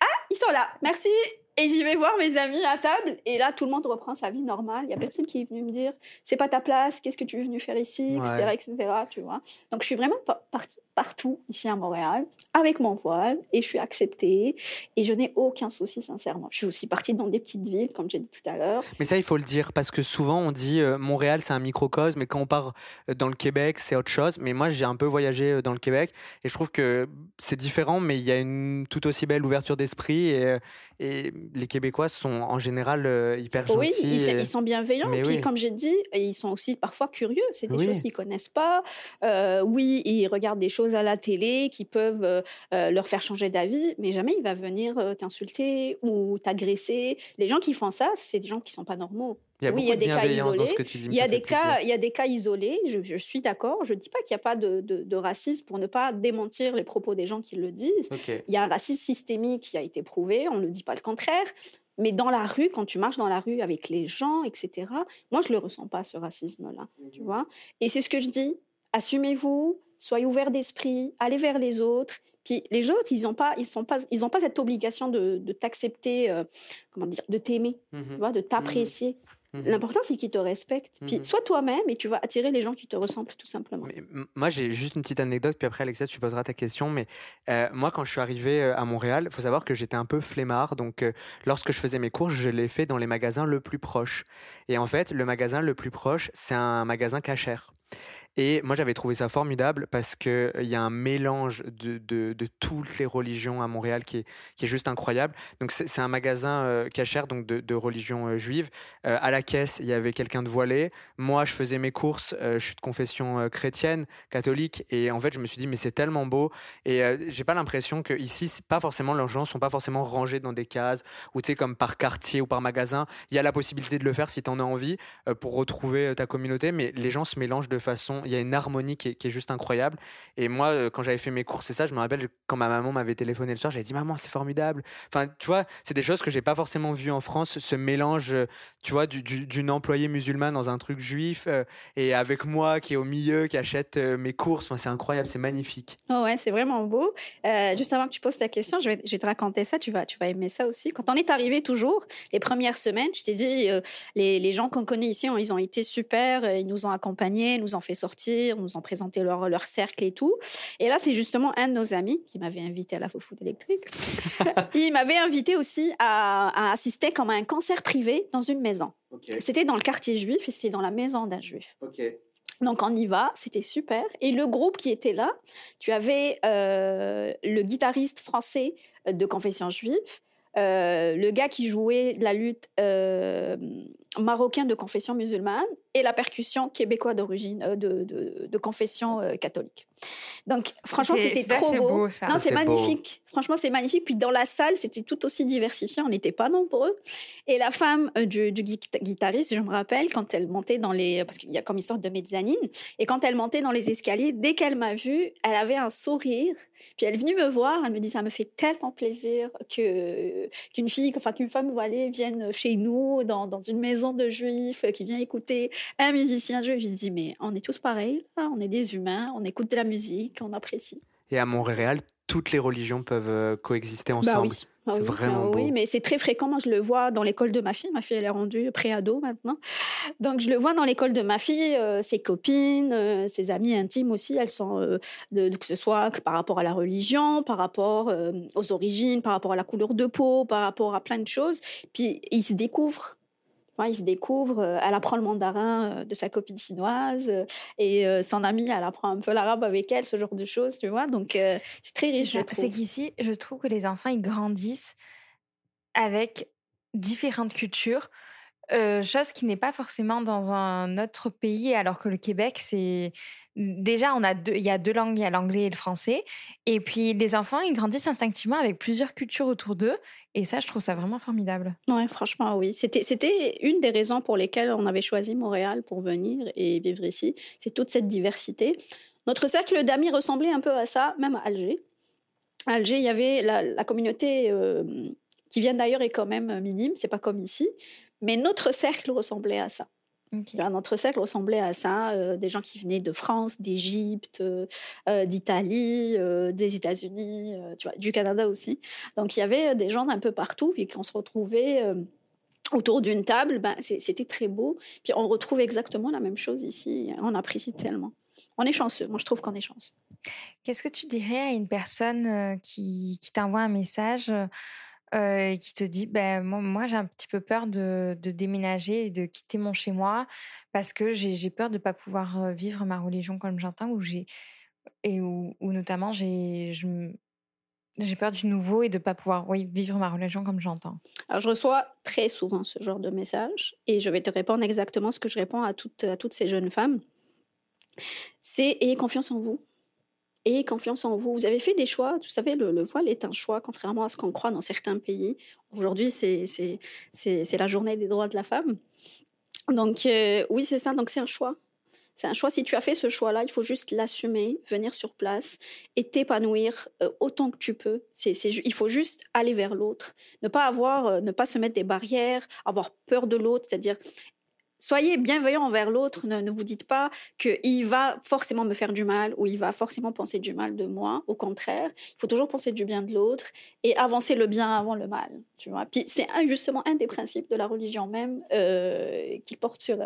Ah, ils sont là, merci. Et j'y vais voir mes amis à table, et là, tout le monde reprend sa vie normale. Il n'y a personne qui est venu me dire c'est pas ta place, qu'est-ce que tu es venu faire ici, etc., etc. Tu vois. Donc, je suis vraiment partie partout ici à Montréal avec mon voile et je suis acceptée et je n'ai aucun souci, sincèrement. Je suis aussi partie dans des petites villes, comme j'ai dit tout à l'heure. Mais ça, il faut le dire parce que souvent on dit euh, Montréal, c'est un microcosme, mais quand on part euh, dans le Québec, c'est autre chose. Mais moi, j'ai un peu voyagé euh, dans le Québec et je trouve que c'est différent, mais il y a une tout aussi belle ouverture d'esprit et, et les Québécois sont en général euh, hyper gentils. Oui, ils, sont bienveillants. Mais Puis, comme j'ai dit, ils sont aussi parfois curieux. C'est des choses qu'ils connaissent pas. Euh, oui, ils regardent des choses à la télé qui peuvent euh, leur faire changer d'avis, mais jamais il va venir t'insulter ou t'agresser. Les gens qui font ça, c'est des gens qui sont pas normaux. Il y a oui, il y a des cas isolés. il y a des cas, il y a des cas isolés. Je, suis d'accord. Je ne dis pas qu'il n'y a pas de, de, racisme pour ne pas démentir les propos des gens qui le disent. Il y a un racisme systémique qui a été prouvé. On ne dit pas le contraire. Mais dans la rue, quand tu marches dans la rue avec les gens, etc., moi, je ne le ressens pas, ce racisme-là. Tu mhm. vois Et c'est ce que je dis. Assumez-vous, soyez ouverts d'esprit, allez vers les autres. Puis les autres, ils n'ont pas, ils sont pas, ils ont pas cette obligation de, de t'accepter, euh, comment dire, de t'aimer, mhm. tu vois, de t'apprécier. Mhm. L'important, c'est qu'ils te respectent. Puis mhm. sois toi-même et tu vas attirer les gens qui te ressemblent tout simplement. moi, j'ai juste une petite anecdote, puis après, Alexia, tu poseras ta question. Mais euh, moi, quand je suis arrivé euh, à Montréal, il faut savoir que j'étais un peu flemmard. Donc, euh, lorsque je faisais mes courses, je les fait dans les magasins le plus proche. Et en fait, le magasin le plus proche, c'est un magasin cachère. Et moi, j'avais trouvé ça formidable parce qu'il y a un mélange de, de, toutes les religions à Montréal qui est, qui est juste incroyable. Donc, c'est un magasin euh, cachère, donc de, religion euh, juive. Euh, à la caisse, il y avait quelqu'un de voilé. Moi, je faisais mes courses. je suis de confession chrétienne, catholique. Et en fait, je me suis dit, mais c'est tellement beau. Et j'ai pas l'impression que ici, pas forcément, leurs gens sont pas forcément rangés dans des cases ou tu sais, comme par quartier ou par magasin. Il y a la possibilité de le faire si tu en as envie pour retrouver ta communauté. Mais les gens se mélangent de façon il y a une harmonie qui est, juste incroyable. Et moi, euh, quand j'avais fait mes courses et ça, je me rappelle quand ma maman m'avait téléphoné le soir, j'avais dit maman, c'est formidable. Enfin, tu vois, c'est des choses que j'ai pas forcément vues en France, ce mélange, tu vois, d'une employée musulmane dans un truc juif euh, et avec moi qui est au milieu, qui achète euh, mes courses. Enfin, c'est incroyable, c'est magnifique. Oh ouais, c'est vraiment beau. juste avant que tu poses ta question, je vais, te raconter ça. Tu vas, tu vas aimer ça aussi. Quand on est arrivé toujours, les premières semaines, je t'ai dit, les, les, gens qu'on connaît ici, ils ont été super. Ils nous ont accompagnés, nous ont fait sortir, nous ont présenté leur, leur cercle et tout. Et là, c'est justement un de nos amis qui m'avait invité à la foot électrique. [LAUGHS] il m'avait invité aussi à, assister comme à un concert privé dans une maison. C'était dans le quartier juif et c'était dans la maison d'un juif. Donc on y va, c'était super. Et le groupe qui était là, tu avais euh, le guitariste français de confession juive, euh, le gars qui jouait la lutte euh, marocain de confession musulmane et la percussion québécois d'origine euh, de, de, confession catholique. Donc franchement c'était trop beau. Non c'est magnifique. Franchement c'est magnifique. Puis dans la salle c'était tout aussi diversifié. On n'était pas nombreux. Et la femme du, du, guitariste, je me rappelle quand elle montait dans les parce qu'il y a comme une sorte de mezzanine et quand elle montait dans les escaliers, dès qu'elle m'a vue, elle avait un sourire. Puis elle est venue me voir. Elle me dit ça me fait tellement plaisir que qu'une fille, enfin qu'une femme voilée vienne chez nous dans, dans, une maison de juifs, qui vient écouter un musicien. Je dis mais on est tous pareils, on est des humains, on écoute de la musique, on apprécie. Et à Montréal, toutes les religions peuvent euh, coexister bah ensemble. Ah c'est vraiment ah Oui, mais c'est très fréquent. Moi, je le vois dans l'école de ma fille. Ma fille, elle est rendue pré-ado maintenant. Donc, je le vois dans l'école de ma fille. Euh, ses copines, euh, ses amies intimes aussi, elles sont, euh, de, que ce soit par rapport à la religion, par rapport aux origines, par rapport à la couleur de peau, par rapport à plein de choses. Puis, ils se découvrent il se découvre, euh, elle apprend le mandarin euh, de sa copine chinoise euh, et son amie, elle apprend un peu l'arabe avec elle, ce genre de choses, tu vois. Donc, c'est très riche, C'est qu'ici, je trouve que les enfants, ils grandissent avec différentes cultures. Chose qui n'est pas forcément dans un autre pays, alors que le Québec, c'est déjà, on a il y a deux langues, il y a l'anglais et le français. Et puis, les enfants, ils grandissent instinctivement avec plusieurs cultures autour d'eux. Et ça, je trouve ça vraiment formidable. Oui, franchement, oui. C'était, c'était une des raisons pour lesquelles on avait choisi Montréal pour venir et vivre ici. C'est toute cette diversité. Notre cercle d'amis ressemblait un peu à ça, même à Alger. À Alger, il y avait la, communauté euh, qui vient d'ailleurs est quand même minime, c'est pas comme ici. Mais notre cercle ressemblait à ça. Notre cercle ressemblait à ça, euh, des gens qui venaient de France, d'Égypte, euh, euh, d'Italie, des États-Unis, du Canada aussi. Donc il y avait des gens d'un peu partout, puis qu'on se retrouvait autour d'une table, ben, c'était très beau. Puis on retrouve exactement la même chose ici. On apprécie tellement. On est chanceux. Moi, je trouve qu'on est chanceux. Qu'est-ce que tu dirais à une personne qui, qui t'envoie un message euh, qui te dit ben moi, j'ai un petit peu peur de, déménager et de quitter mon chez moi parce que j'ai peur de pas pouvoir vivre ma religion comme j'entends ou j'ai et où, notamment j'ai j'ai peur du nouveau et de pas pouvoir vivre ma religion comme j'entends. Alors, je reçois très souvent ce genre de message et je vais te répondre exactement ce que je réponds à toutes, à toutes ces jeunes femmes. C'est ayez confiance en vous et confiance en vous. Vous avez fait des choix. Vous savez, le, voile est un choix, contrairement à ce qu'on croit dans certains pays. Aujourd'hui, c'est la journée des droits de la femme. Donc, euh, oui, c'est ça. Donc, c'est un choix. C'est un choix. Si tu as fait ce choix-là, il faut juste l'assumer, venir sur place et t'épanouir euh, autant que tu peux. C'est, il faut juste aller vers l'autre, ne pas avoir, euh, ne pas se mettre des barrières, avoir peur de l'autre, c'est-à-dire Soyez bienveillant envers l'autre. Ne, vous dites pas qu'il va forcément me faire du mal ou il va forcément penser du mal de moi. Au contraire, il faut toujours penser du bien de l'autre et avancer le bien avant le mal. Tu vois? Puis c'est justement un des principes de la religion même euh, qui porte sur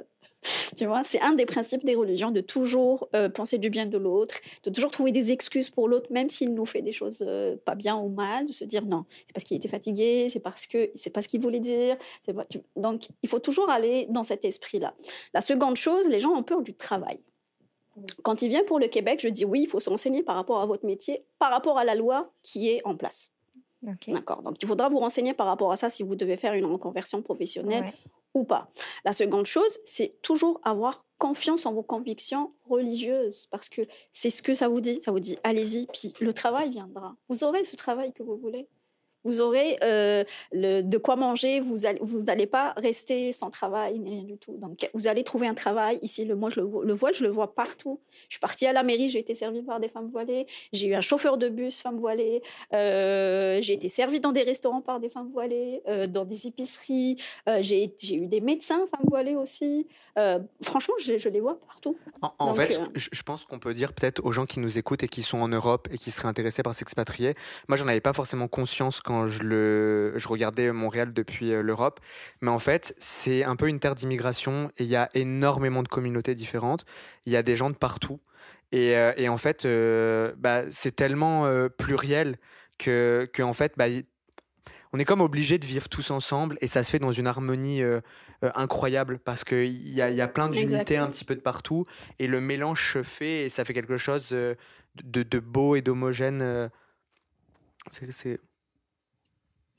[LAUGHS] tu vois, c'est un des principes des religions de toujours euh, penser du bien de l'autre, de toujours trouver des excuses pour l'autre, même s'il nous fait des choses euh, pas bien ou mal, de se dire non, c'est parce qu'il était fatigué, c'est parce que c'est pas ce qu'il voulait dire. Donc, il faut toujours aller dans cet esprit-là. La seconde chose, les gens ont peur du travail. Quand il vient pour le Québec, je dis oui, il faut se renseigner par rapport à votre métier, par rapport à la loi qui est en place. D'accord? Donc, il faudra vous renseigner par rapport à ça si vous devez faire une reconversion professionnelle pas. La seconde chose, c'est toujours avoir confiance en vos convictions religieuses parce que c'est ce que ça vous dit. Ça vous dit, allez-y, puis le travail viendra. Vous aurez ce travail que vous voulez. Vous aurez euh, le, de quoi manger. Vous n'allez vous allez pas rester sans travail ni rien du tout. Donc, vous allez trouver un travail. Ici, le, moi, je le, le voile, je le vois partout. Je suis partie à la mairie, j'ai été servie par des femmes voilées. J'ai eu un chauffeur de bus femme voilée. Euh, j'ai été servie dans des restaurants par des femmes voilées, euh, dans des épiceries. J'ai eu des médecins femmes voilées aussi. Franchement, je, je, les vois partout. En, en Donc, fait, je, je pense qu'on peut dire peut-être aux gens qui nous écoutent et qui sont en Europe et qui seraient intéressés par s'expatrier. Moi, j'en avais pas forcément conscience quand je, le, je regardais Montréal depuis l'Europe. Mais en fait, c'est un peu une terre d'immigration et il y a énormément de communautés différentes. Il y a des gens de partout. Et, euh, et en fait, euh, bah, c'est tellement euh, pluriel que, que, en fait, bah, on est comme obligé de vivre tous ensemble et ça se fait dans une harmonie incroyable parce qu'il y a, y a plein d'unités un petit peu de partout et le mélange se fait et ça fait quelque chose de, de beau et d'homogène. C'est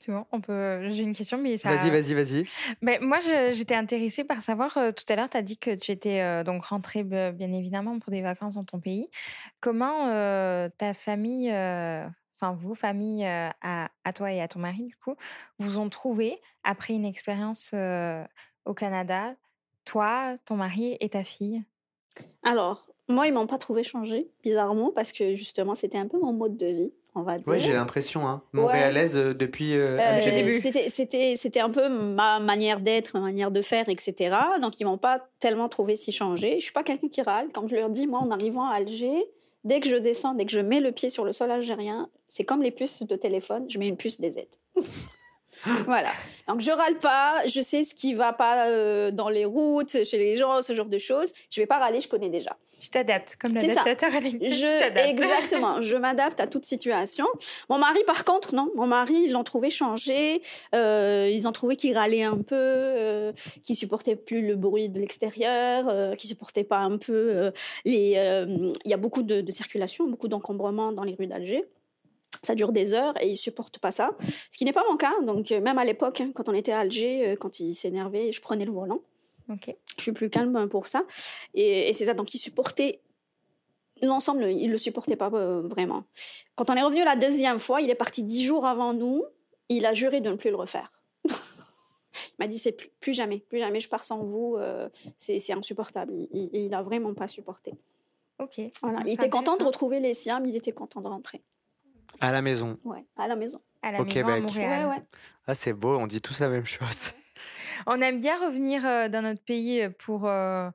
c'est bon, on peut. J'ai une question, mais ça. Vas-y, vas-y, vas-y. Mais moi, j'étais intéressée par savoir. Euh, tout à l'heure, tu as dit que tu étais euh, donc rentrée, bien évidemment, pour des vacances dans ton pays. Comment euh, ta famille, enfin vos familles, à, à, toi et à ton mari, du coup, vous ont trouvé après une expérience au Canada, toi, ton mari et ta fille? Alors, moi, ils m'ont pas trouvé changé, bizarrement, parce que justement, c'était un peu mon mode de vie on va dire. Oui, j'ai l'impression, hein. Montréalaise ouais. depuis, euh, euh, le début. C'était, c'était un peu ma manière d'être, ma manière de faire, etc. Donc, ils m'ont pas tellement trouvé si changé. Je suis pas quelqu'un qui râle. Quand je leur dis, moi, en arrivant à Alger, dès que je descends, dès que je mets le pied sur le sol algérien, c'est comme les puces de téléphone, je mets une puce des aides. Voilà. Donc je râle pas, je sais ce qui va pas euh, dans les routes, chez les gens, ce genre de choses. Je vais pas râler, je connais déjà. Tu t'adaptes comme l'adaptateur je, [LAUGHS] Exactement, je m'adapte à toute situation. Mon mari, par contre, non. Mon mari, ils l'ont trouvé changé. Euh, ils ont trouvé qu'il râlait un peu, euh, qu'il supportait plus le bruit de l'extérieur, euh, qu'il supportait pas un peu les. Il y a beaucoup de, de circulation, beaucoup d'encombrement dans les rues d'Alger ça dure des heures et il supporte pas ça. Ce qui n'est pas mon cas. Donc même à l'époque, hein, quand on était à Alger, quand il s'énervait, je prenais le volant. Okay. Je suis plus calme pour ça. Et, et c'est ça. Donc il supportait l'ensemble, il le supportait pas euh, vraiment. Quand on est revenu la deuxième fois, il est parti dix jours avant nous. Il a juré de ne plus le refaire. [LAUGHS] il m'a dit c'est plus, plus, jamais, plus jamais je pars sans vous. Euh, c'est insupportable. Il, il, il a vraiment pas supporté. Ok. Voilà. Il était content de retrouver les siens, mais il était content de rentrer. À la maison. Ouais, à la maison. À la Au maison Québec. à Montréal. Ouais, ouais. Ah, c'est beau, on dit tous la même chose. On aime bien revenir euh, dans notre pays pour, euh,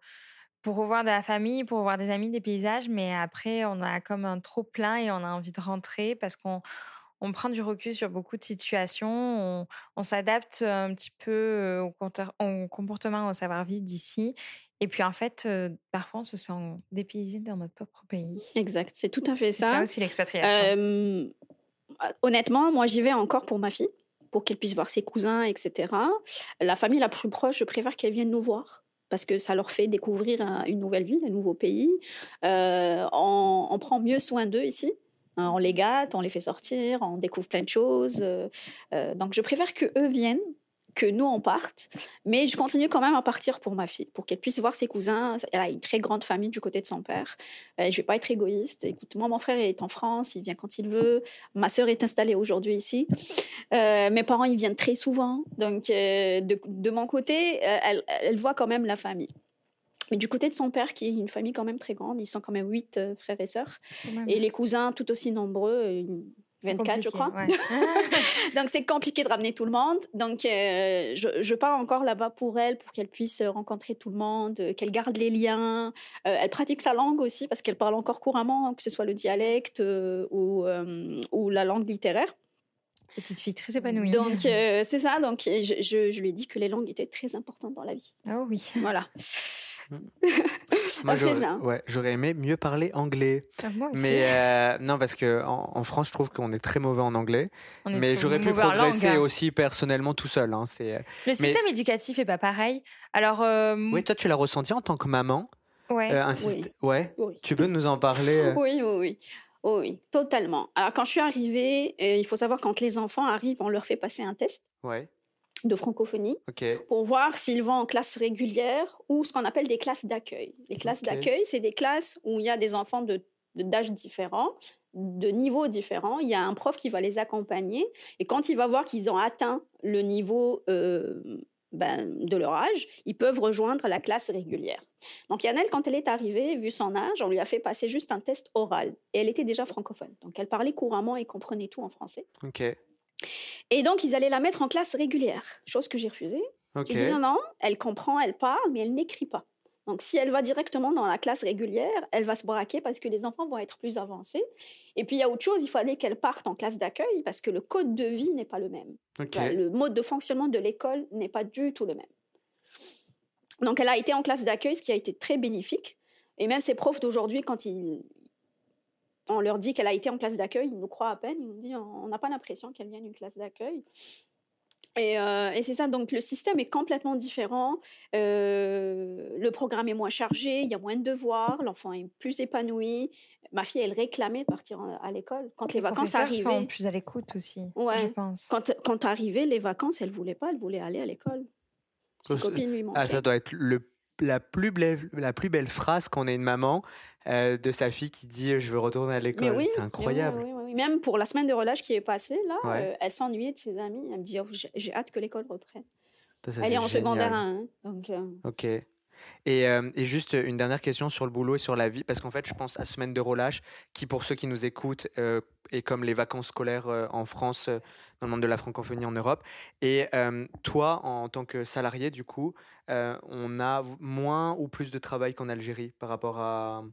pour revoir de la famille, pour revoir des amis, des paysages, mais après, on a comme un trop plein et on a envie de rentrer parce qu'on on prend du recul sur beaucoup de situations, on, on s'adapte un petit peu euh, au, au comportement, au savoir-vivre d'ici. Et puis en fait, euh, parfois, on se sent dépaysé dans notre propre pays. Exact, c'est tout à fait ça. C'est ça aussi l'expatriation. Euh, honnêtement, moi, j'y vais encore pour ma fille, pour qu'elle puisse voir ses cousins, etc. La famille la plus proche, je préfère qu'elle vienne nous voir parce que ça leur fait découvrir un, une nouvelle ville, un nouveau pays. Euh, on, on, prend mieux soin d'eux ici. Hein, on les gâte, on les fait sortir, on découvre plein de choses. Euh, donc, je préfère que eux viennent que nous on parte, mais je continue quand même à partir pour ma fille, pour qu'elle puisse voir ses cousins. Elle a une très grande famille du côté de son père. Euh, je vais pas être égoïste. Écoute, moi mon frère est en France, il vient quand il veut. Ma sœur est installée aujourd'hui ici. Euh, mes parents ils viennent très souvent, donc euh, de, de, mon côté, elle, elle voit quand même la famille. Mais du côté de son père, qui est une famille quand même très grande, ils sont quand même huit euh, frères et sœurs, et les cousins tout aussi nombreux. 24, je crois. Ouais. [LAUGHS] Donc, c'est compliqué de ramener tout le monde. Donc, euh, je, je, pars encore là-bas pour elle, pour qu'elle puisse rencontrer tout le monde, euh, qu'elle garde les liens. Euh, elle pratique sa langue aussi, parce qu'elle parle encore couramment, que ce soit le dialecte euh, ou, ou la langue littéraire. Petite fille très épanouie. Donc, [LAUGHS] c'est ça. Donc, je, je, je, lui ai dit que les langues étaient très importantes dans la vie. Oh oui. Voilà. [LAUGHS] Moi, j'aurais, ouais, j'aurais aimé mieux parler anglais. Ah, moi aussi. Mais euh, non, parce que en, en, France, je trouve qu'on est très mauvais en anglais. mais j'aurais pu progresser langue, hein. aussi personnellement tout seul. Hein, c'est... Le mais... système éducatif est pas pareil. Alors. Euh... Oui, toi, tu l'as ressenti en tant que maman? Ouais. Euh, oui. ouais. Oui. Tu peux nous en parler euh? [LAUGHS] Oui, oui, oui. Oh oui, totalement. Alors, quand je suis arrivée, euh, il faut savoir quand les enfants arrivent, on leur fait passer un test. Ouais de francophonie okay. pour voir s'ils vont en classe régulière ou ce qu'on appelle des classes d'accueil. Les classes okay. d'accueil, c'est des classes où il y a des enfants de d'âge différents, de niveaux différents. Il y a un prof qui va les accompagner. Et quand il va voir qu'ils ont atteint le niveau euh, ben, de leur âge, ils peuvent rejoindre la classe régulière. Donc Yannelle, quand elle est arrivée, vu son âge, on lui a fait passer juste un test oral. Et elle était déjà francophone. Donc elle parlait couramment et comprenait tout en français. Et donc ils allaient la mettre en classe régulière, chose que j'ai refusée. Ok. J'ai dit non, non, elle comprend, elle parle, mais elle n'écrit pas. Donc, si elle va directement dans la classe régulière, elle va se braquer parce que les enfants vont être plus avancés. Et puis, il y a autre chose, il fallait qu'elle parte en classe d'accueil parce que le code de vie n'est pas le même. Enfin, Le mode de fonctionnement de l'école n'est pas du tout le même. Donc, elle a été en classe d'accueil, ce qui a été très bénéfique. Et même ses profs d'aujourd'hui, quand ils, on leur dit qu'elle a été en classe d'accueil, ils nous croient à peine. Ils nous disent on n'a pas l'impression qu'elle vient d'une classe d'accueil. Et, euh, et c'est ça, donc le système est complètement différent. Euh, le programme est moins chargé, il y a moins de devoirs, l'enfant est plus épanoui. Ma fille, elle réclamait de partir en- à l'école. Quand les, vacances arrivaient, sont plus à l'écoute aussi, Ouais. je pense. quand, quand arrivaient les vacances, elle voulait pas, elle voulait aller à l'école. Ses copines lui manquaient. Ah, ça doit être le, la, plus belle, la plus belle phrase qu'on ait une maman euh, de sa fille qui dit je veux retourner à l'école. oui, c'est incroyable. oui, oui, oui. Même pour la semaine de relâche qui est passée, là, Ouais. euh, elle s'ennuyait de ses amis. Elle me dit, Oh, j'ai hâte que l'école reprenne. Ça, ça, elle est en secondaire génial. 1. hein, donc, euh, Ok. Et, euh, et juste une dernière question sur le boulot et sur la vie, parce qu'en fait, je pense à semaine de relâche, qui pour ceux qui nous écoutent euh, est comme les vacances scolaires euh, en France, dans le monde de la francophonie en Europe. Et toi, en tant que salarié, du coup, on a moins ou plus de travail qu'en Algérie par rapport à,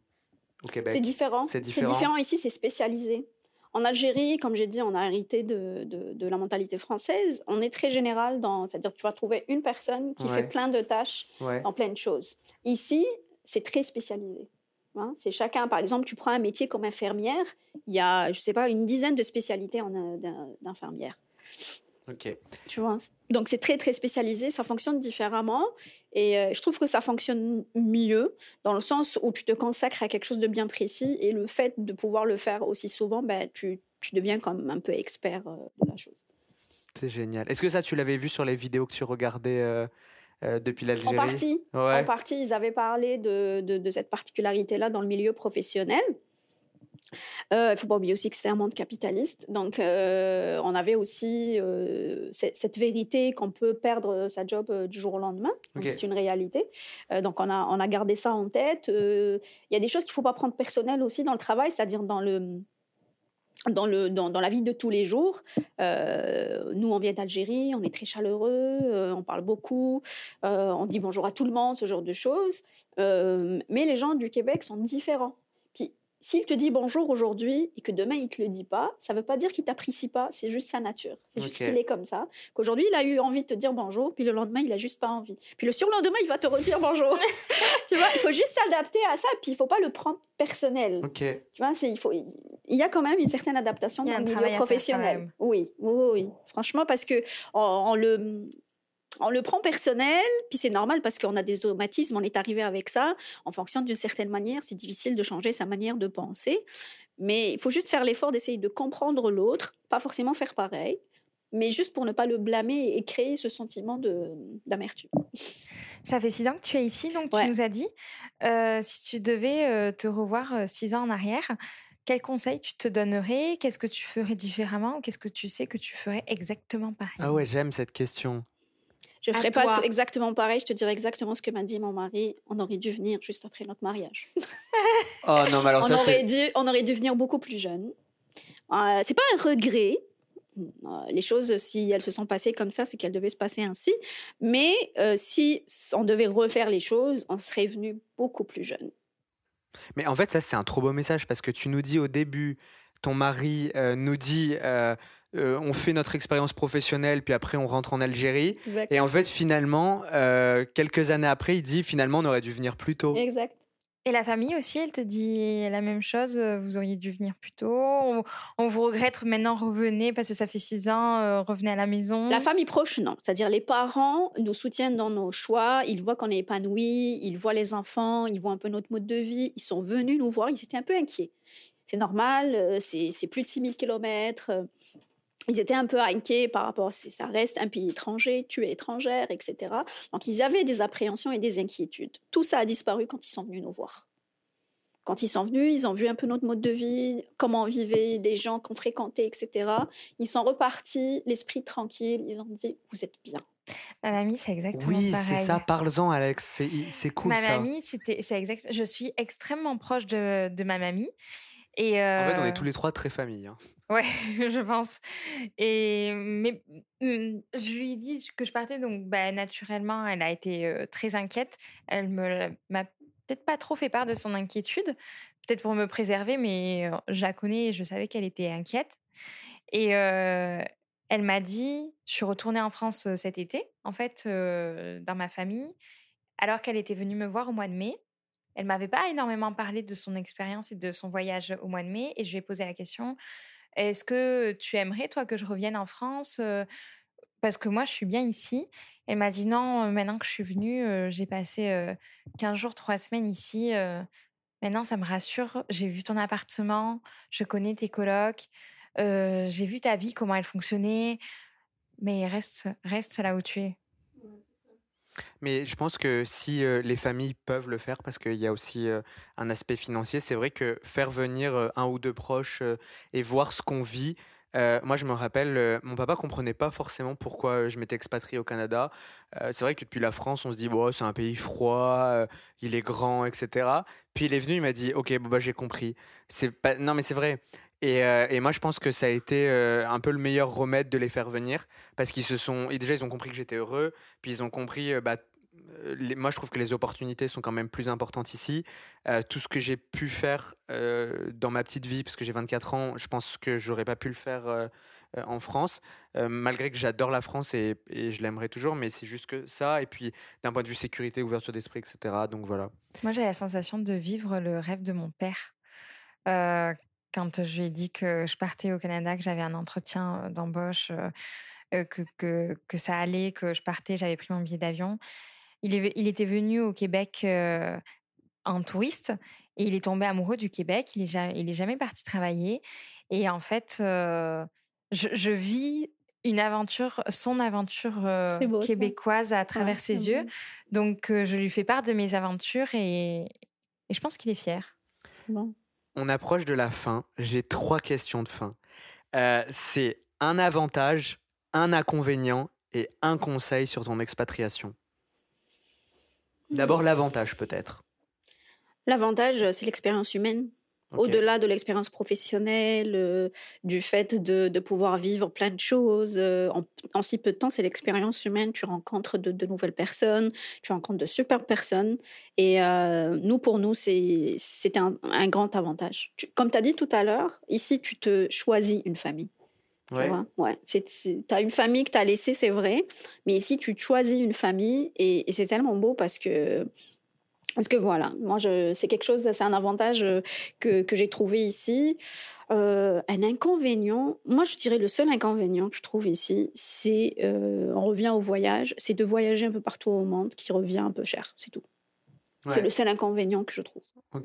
au Québec? C'est différent. C'est C'est différent. différent. Ici, c'est spécialisé. En Algérie, comme j'ai dit, on a hérité de, de, de la mentalité française. On est très général, dans, c'est-à-dire que tu vas trouver une personne qui Ouais. fait plein de tâches Ouais. dans plein de choses. Ici, c'est très spécialisé. Hein, c'est chacun, par exemple, tu prends un métier comme infirmière, il y a, je sais pas, une dizaine de spécialités en, euh, d'in- d'infirmière. Ok. Tu vois Donc c'est très très spécialisé, ça fonctionne différemment et euh, je trouve que ça fonctionne mieux dans le sens où tu te consacres à quelque chose de bien précis et le fait de pouvoir le faire aussi souvent, ben, tu, tu deviens comme un peu expert euh, de la chose. C'est génial. Est-ce que ça, tu l'avais vu sur les vidéos que tu regardais euh, euh, depuis l'Algérie? En partie, Ouais. en partie, ils avaient parlé de, de, de cette particularité-là dans le milieu professionnel. Il ne faut pas oublier aussi que c'est un monde capitaliste. Donc, euh, on avait aussi euh, cette, vérité qu'on peut perdre sa job euh, du jour au lendemain. C'est une réalité. Euh, donc, on a, on a gardé ça en tête. Euh, Il y a des choses qu'il ne faut pas prendre personnelles aussi dans le travail, c'est-à-dire dans le... Dans, le, dans, dans la vie de tous les jours, Euh, nous on vient d'Algérie, on est très chaleureux, euh, on parle beaucoup, euh, on dit bonjour à tout le monde, ce genre de choses. Euh, mais les gens du Québec sont différents. S'il te dit bonjour aujourd'hui et que demain il te le dit pas, ça veut pas dire qu'il t'apprécie pas, c'est juste sa nature. C'est juste qu'il est comme ça. Qu'aujourd'hui il a eu envie de te dire bonjour, puis le lendemain il a juste pas envie. Puis le surlendemain il va te redire bonjour. [LAUGHS] [LAUGHS] tu vois, il faut juste s'adapter à ça, puis il faut pas le prendre personnel. Ok. Tu vois, c'est, il, faut, il y a quand même une certaine adaptation dans le milieu professionnel. Oui, oui, oui, oui. Franchement, parce que on, on le, on le prend personnel, puis c'est normal parce qu'on a des automatismes, on est arrivé avec ça. On fonctionne d'une certaine manière, c'est difficile de changer sa manière de penser. Mais il faut juste faire l'effort d'essayer de comprendre l'autre, pas forcément faire pareil, mais juste pour ne pas le blâmer et créer ce sentiment de, d'amertume. Ça fait six ans que tu es ici, donc Ouais. tu nous as dit. Euh, si tu devais euh, te revoir euh, six ans en arrière, quels conseils tu te donnerais? Qu'est-ce que tu ferais différemment? Qu'est-ce que tu sais que tu ferais exactement pareil? Ah ouais, j'aime cette question. Je À ferai pas tout exactement pareil, je te dirai exactement ce que m'a dit mon mari. On aurait dû venir juste après notre mariage. [LAUGHS] Oh non, mais alors on, ça, aurait dû, on aurait dû venir beaucoup plus jeune. Euh, c'est pas un regret. Euh, les choses, si elles se sont passées comme ça, c'est qu'elles devaient se passer ainsi. Mais euh, si on devait refaire les choses, on serait venu beaucoup plus jeune. Mais en fait, ça, c'est un trop beau message parce que tu nous dis au début, ton mari euh, nous dit, euh, on fait notre expérience professionnelle, puis après on rentre en Algérie. Et en fait, finalement, euh, quelques années après, il dit, finalement, on aurait dû venir plus tôt. Exact. Et la famille aussi, elle te dit la même chose. euh, Vous auriez dû venir plus tôt. On, on vous regrette maintenant, revenez parce que ça fait six ans, euh, revenez à la maison. La famille proche, non. C'est-à-dire les parents nous soutiennent dans nos choix, ils voient qu'on est épanoui, ils voient les enfants, ils voient un peu notre mode de vie, ils sont venus nous voir, ils étaient un peu inquiets. C'est normal, c'est c'est plus de 6000 km. Ils étaient un peu inquiets par rapport, à ça reste un pays étranger, tu es étrangère, etc. Donc ils avaient des appréhensions et des inquiétudes. Tout ça a disparu quand ils sont venus nous voir. Quand ils sont venus, ils ont vu un peu notre mode de vie, comment vivaient les gens qu'on fréquentait, etc. Ils sont repartis, l'esprit tranquille. Ils ont dit, vous êtes bien. Ma mamie, c'est exactement Oui, pareil. c'est ça, parle-en, Alex. C'est cool Ma ça. mamie, c'était, c'est exact. Je suis extrêmement proche de, de ma mamie. Et En fait, on euh, est tous les trois très famille. hein. Ouais, [LAUGHS] je pense. Et mais mm, je lui ai dit que je partais, donc bah, naturellement, elle a été très inquiète. Elle me m'a peut-être pas trop fait part de son inquiétude, peut-être pour me préserver, mais je la connais et je savais qu'elle était inquiète. Et elle m'a dit, je suis retournée en France cet été, en fait, dans ma famille, alors qu'elle était venue me voir au mois de mai. Elle m'avait pas énormément parlé de son expérience et de son voyage au mois de mai, et je lui ai posé la question est-ce que tu aimerais, toi, que je revienne en France Parce que moi, je suis bien ici? Elle m'a dit non, maintenant que je suis venue, j'ai passé euh, 15 jours, 3 semaines ici. maintenant, ça me rassure. J'ai vu ton appartement, je connais tes colocs, j'ai vu ta vie, comment elle fonctionnait. Mais reste, reste là où tu es. Mais je pense que si les familles peuvent le faire, parce qu'il y a aussi un aspect financier, c'est vrai que faire venir un ou deux proches et voir ce qu'on vit. moi, je me rappelle, mon papa comprenait pas forcément pourquoi je m'étais expatrié au Canada. C'est vrai que depuis la France, on se dit, bon, c'est un pays froid, il est grand, etc. Puis il est venu, il m'a dit, ok, bah, j'ai compris. Pas... Non, mais c'est vrai. Et, euh, et moi, je pense que ça a été euh, un peu le meilleur remède de les faire venir, parce qu'ils se sont, et déjà, ils ont compris que j'étais heureux, puis ils ont compris, euh, bah, moi, je trouve que les opportunités sont quand même plus importantes ici. Tout ce que j'ai pu faire dans ma petite vie, parce que j'ai 24 ans, je pense que j'aurais pas pu le faire en France, malgré que j'adore la France et, je l'aimerais toujours, mais c'est juste que ça, et puis d'un point de vue sécurité, ouverture d'esprit, etc. Donc voilà. Moi, j'ai la sensation de vivre le rêve de mon père. Quand je lui ai dit que je partais au Canada, que j'avais un entretien d'embauche, euh, que, que, que ça allait, que je partais, j'avais pris mon billet d'avion. Il, est, il était venu au Québec euh, en touriste et il est tombé amoureux du Québec. Il est jamais, il est jamais parti travailler. Et en fait, euh, je, je vis une aventure, son aventure ça. québécoise à travers Ouais, ses yeux. beau. Donc, je lui fais part de mes aventures et, et je pense qu'il est fier. Bon. On approche de la fin. J'ai trois questions de fin. Euh, c'est un avantage, un inconvénient et un conseil sur ton expatriation. D'abord l'avantage peut-être. L'avantage, c'est l'expérience humaine. Au-delà de l'expérience professionnelle, euh, du fait de, de pouvoir vivre plein de choses, euh, en, en si peu de temps, c'est l'expérience humaine. Tu rencontres de, de nouvelles personnes, tu rencontres de super personnes. Et euh, nous, pour nous, c'est c'était un, un grand avantage. Tu- comme tu as dit tout à l'heure, ici, tu te choisis une famille. Ouais. Ouais, tu as une famille que tu as laissée, c'est vrai, mais ici, tu choisis une famille et, et c'est tellement beau parce que, parce que voilà, moi, je- c'est quelque chose, c'est un avantage euh, que, que j'ai trouvé ici. Euh, un inconvénient, moi, je dirais le seul inconvénient que je trouve ici, c'est, euh, on revient au voyage, c'est de voyager un peu partout au monde qui revient un peu cher, c'est tout. C'est le seul inconvénient que je trouve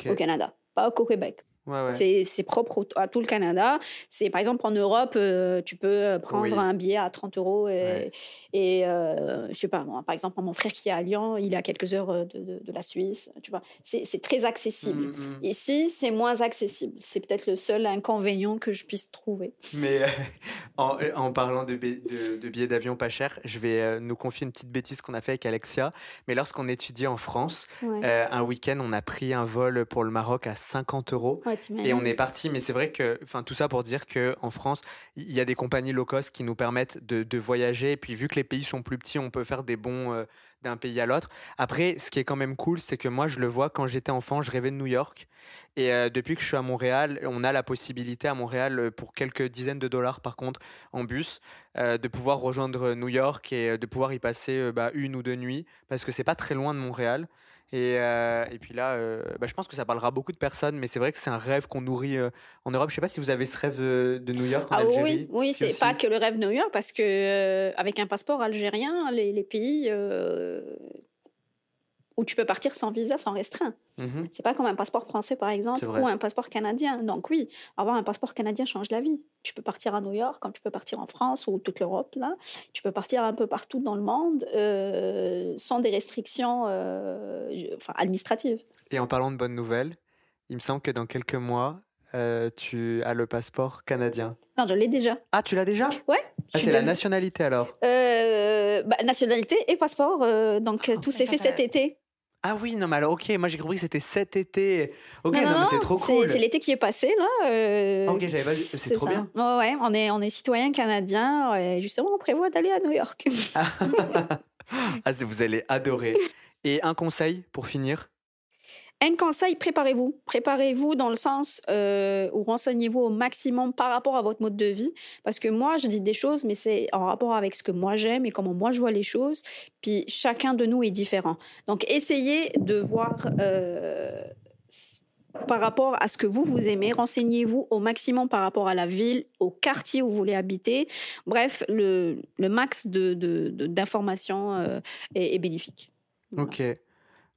au Canada, pas qu'au Québec. Ouais, ouais. C'est- propre à tout le Canada. C'est par exemple en Europe, euh, tu peux euh, prendre Oui. un billet à 30 euros et, Ouais. et euh, je sais pas, par exemple mon frère qui est à Lyon, il est à quelques heures de, de- de la Suisse. Tu vois, c'est très accessible. Mm, mm. Ici, c'est moins accessible. C'est peut-être le seul inconvénient que je puisse trouver. Mais euh, [LAUGHS] en, en parlant de, bi- de- de billets d'avion pas chers, je vais nous confier une petite bêtise qu'on a fait avec Alexia. Mais lorsqu'on étudiait en France, un week-end, on a pris un vol pour le Maroc à 50 euros. Ouais, Et on est parti, mais c'est vrai que, enfin, tout ça pour dire que en France, il y a des compagnies low cost qui nous permettent de, de voyager. Et puis, vu que les pays sont plus petits, on peut faire des bons euh, d'un pays à l'autre. Après, ce qui est quand même cool, c'est que moi, je le vois quand j'étais enfant, je rêvais de New York. Et euh, depuis que je suis à Montréal, on a la possibilité à Montréal, euh, pour quelques dizaines de dollars par contre, en bus, euh, de pouvoir rejoindre New York et de pouvoir y passer bah, une ou deux nuits, parce que c'est pas très loin de Montréal. Et, euh, et puis là, euh, bah, je pense que ça parlera beaucoup de personnes, mais c'est vrai que c'est un rêve qu'on nourrit euh, en Europe. Je sais pas si vous avez ce rêve de New York en Ah Algérie. oui, oui, c'est aussi. pas que le rêve New York parce que avec un passeport algérien, les, les pays où tu peux partir sans visa, sans restreint. Mhm. C'est pas comme un passeport français par exemple ou un passeport canadien. Donc oui, avoir un passeport canadien change la vie. Tu peux partir à New York comme tu peux partir en France ou toute l'Europe là. Tu peux partir un peu partout dans le monde euh, sans des restrictions euh, enfin, administratives. Et en parlant de bonnes nouvelles, il me semble que dans quelques mois, euh, tu as le passeport canadien. Non, je l'ai déjà. Ah, tu l'as déjà? Ouais. Ah, c'est la nationalité alors. Bah, nationalité et passeport. donc, Oh, tout s'est fait cet été. Ah oui, non, mais alors, ok, moi j'ai compris que c'était cet été. Ok, Non, non, non, mais c'est trop cool. C'est l'été qui est passé, là. euh, Ah, ok, j'avais pas vu. C'est trop ça. bien. Ouais, ouais, on est, on est citoyen canadien. Et justement, on prévoit d'aller à New York. [LAUGHS] ah, vous allez adorer. Et un conseil pour finir? Un conseil, préparez-vous. Préparez-vous dans le sens euh, où renseignez-vous au maximum par rapport à votre mode de vie. Parce que moi, je dis des choses, mais c'est en rapport avec ce que moi j'aime et comment moi je vois les choses. Puis chacun de nous est différent. Donc, essayez de voir euh, par rapport à ce que vous, vous aimez. Renseignez-vous au maximum par rapport à la ville, au quartier où vous voulez habiter. Bref, le, le max de- de- d'informations euh, est, bénéfique. Ok.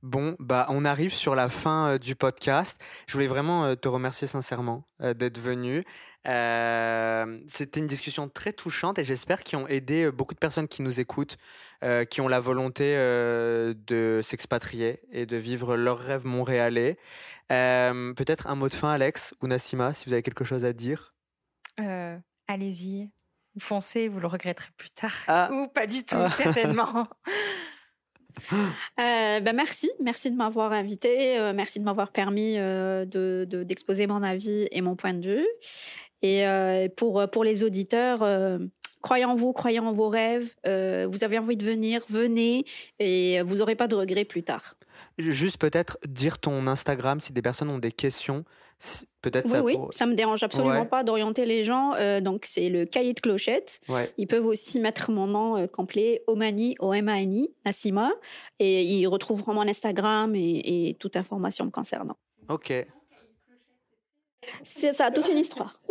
Bon, bah, on arrive sur la fin euh, du podcast. Je voulais vraiment euh, te remercier sincèrement euh, d'être venu. C'était une discussion très touchante et j'espère qu'ils ont aidé beaucoup de personnes qui nous écoutent, qui ont la volonté de s'expatrier et de vivre leur rêve montréalais. Peut-être un mot de fin, Alex ou Nassima, si vous avez quelque chose à dire. Allez-y, foncez, vous le regretterez plus tard. Ah. Ou pas du tout, Ah. certainement. [LAUGHS] Euh, ben merci, merci de m'avoir invité, euh, merci de m'avoir permis euh, de- de- d'exposer mon avis et mon point de vue. Et pour, pour les auditeurs, croyez en vous, croyez en vos rêves. vous avez envie de venir, venez et vous n'aurez pas de regrets plus tard. Juste peut-être dire ton Instagram si des personnes ont des questions. Peut-être Oui, ça. oui, pour- ça me dérange absolument Ouais. pas d'orienter les gens. euh, donc c'est le cahier de clochette. Ouais. Ils peuvent aussi mettre mon nom euh, complet, Omani, O-M-A-N-I, Nassima, et ils retrouveront mon Instagram et, et toute information me concernant. Ok. C'est ça, toute une histoire. [LAUGHS]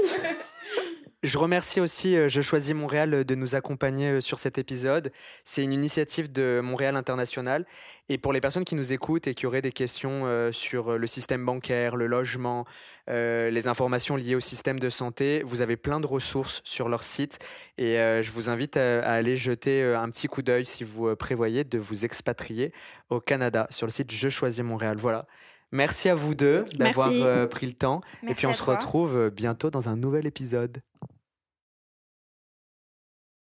Je remercie aussi euh, Je choisis Montréal euh, de nous accompagner euh, sur cet épisode. C'est une initiative de Montréal International. Et pour les personnes qui nous écoutent et qui auraient des questions sur le système bancaire, le logement, les informations liées au système de santé, vous avez plein de ressources sur leur site. Et je vous invite à, aller jeter un petit coup d'œil si vous prévoyez de vous expatrier au Canada sur le site Je choisis Montréal. Voilà. Merci à vous deux d'avoir Merci. euh, pris le temps. et puis on se retrouve euh, bientôt dans un nouvel épisode.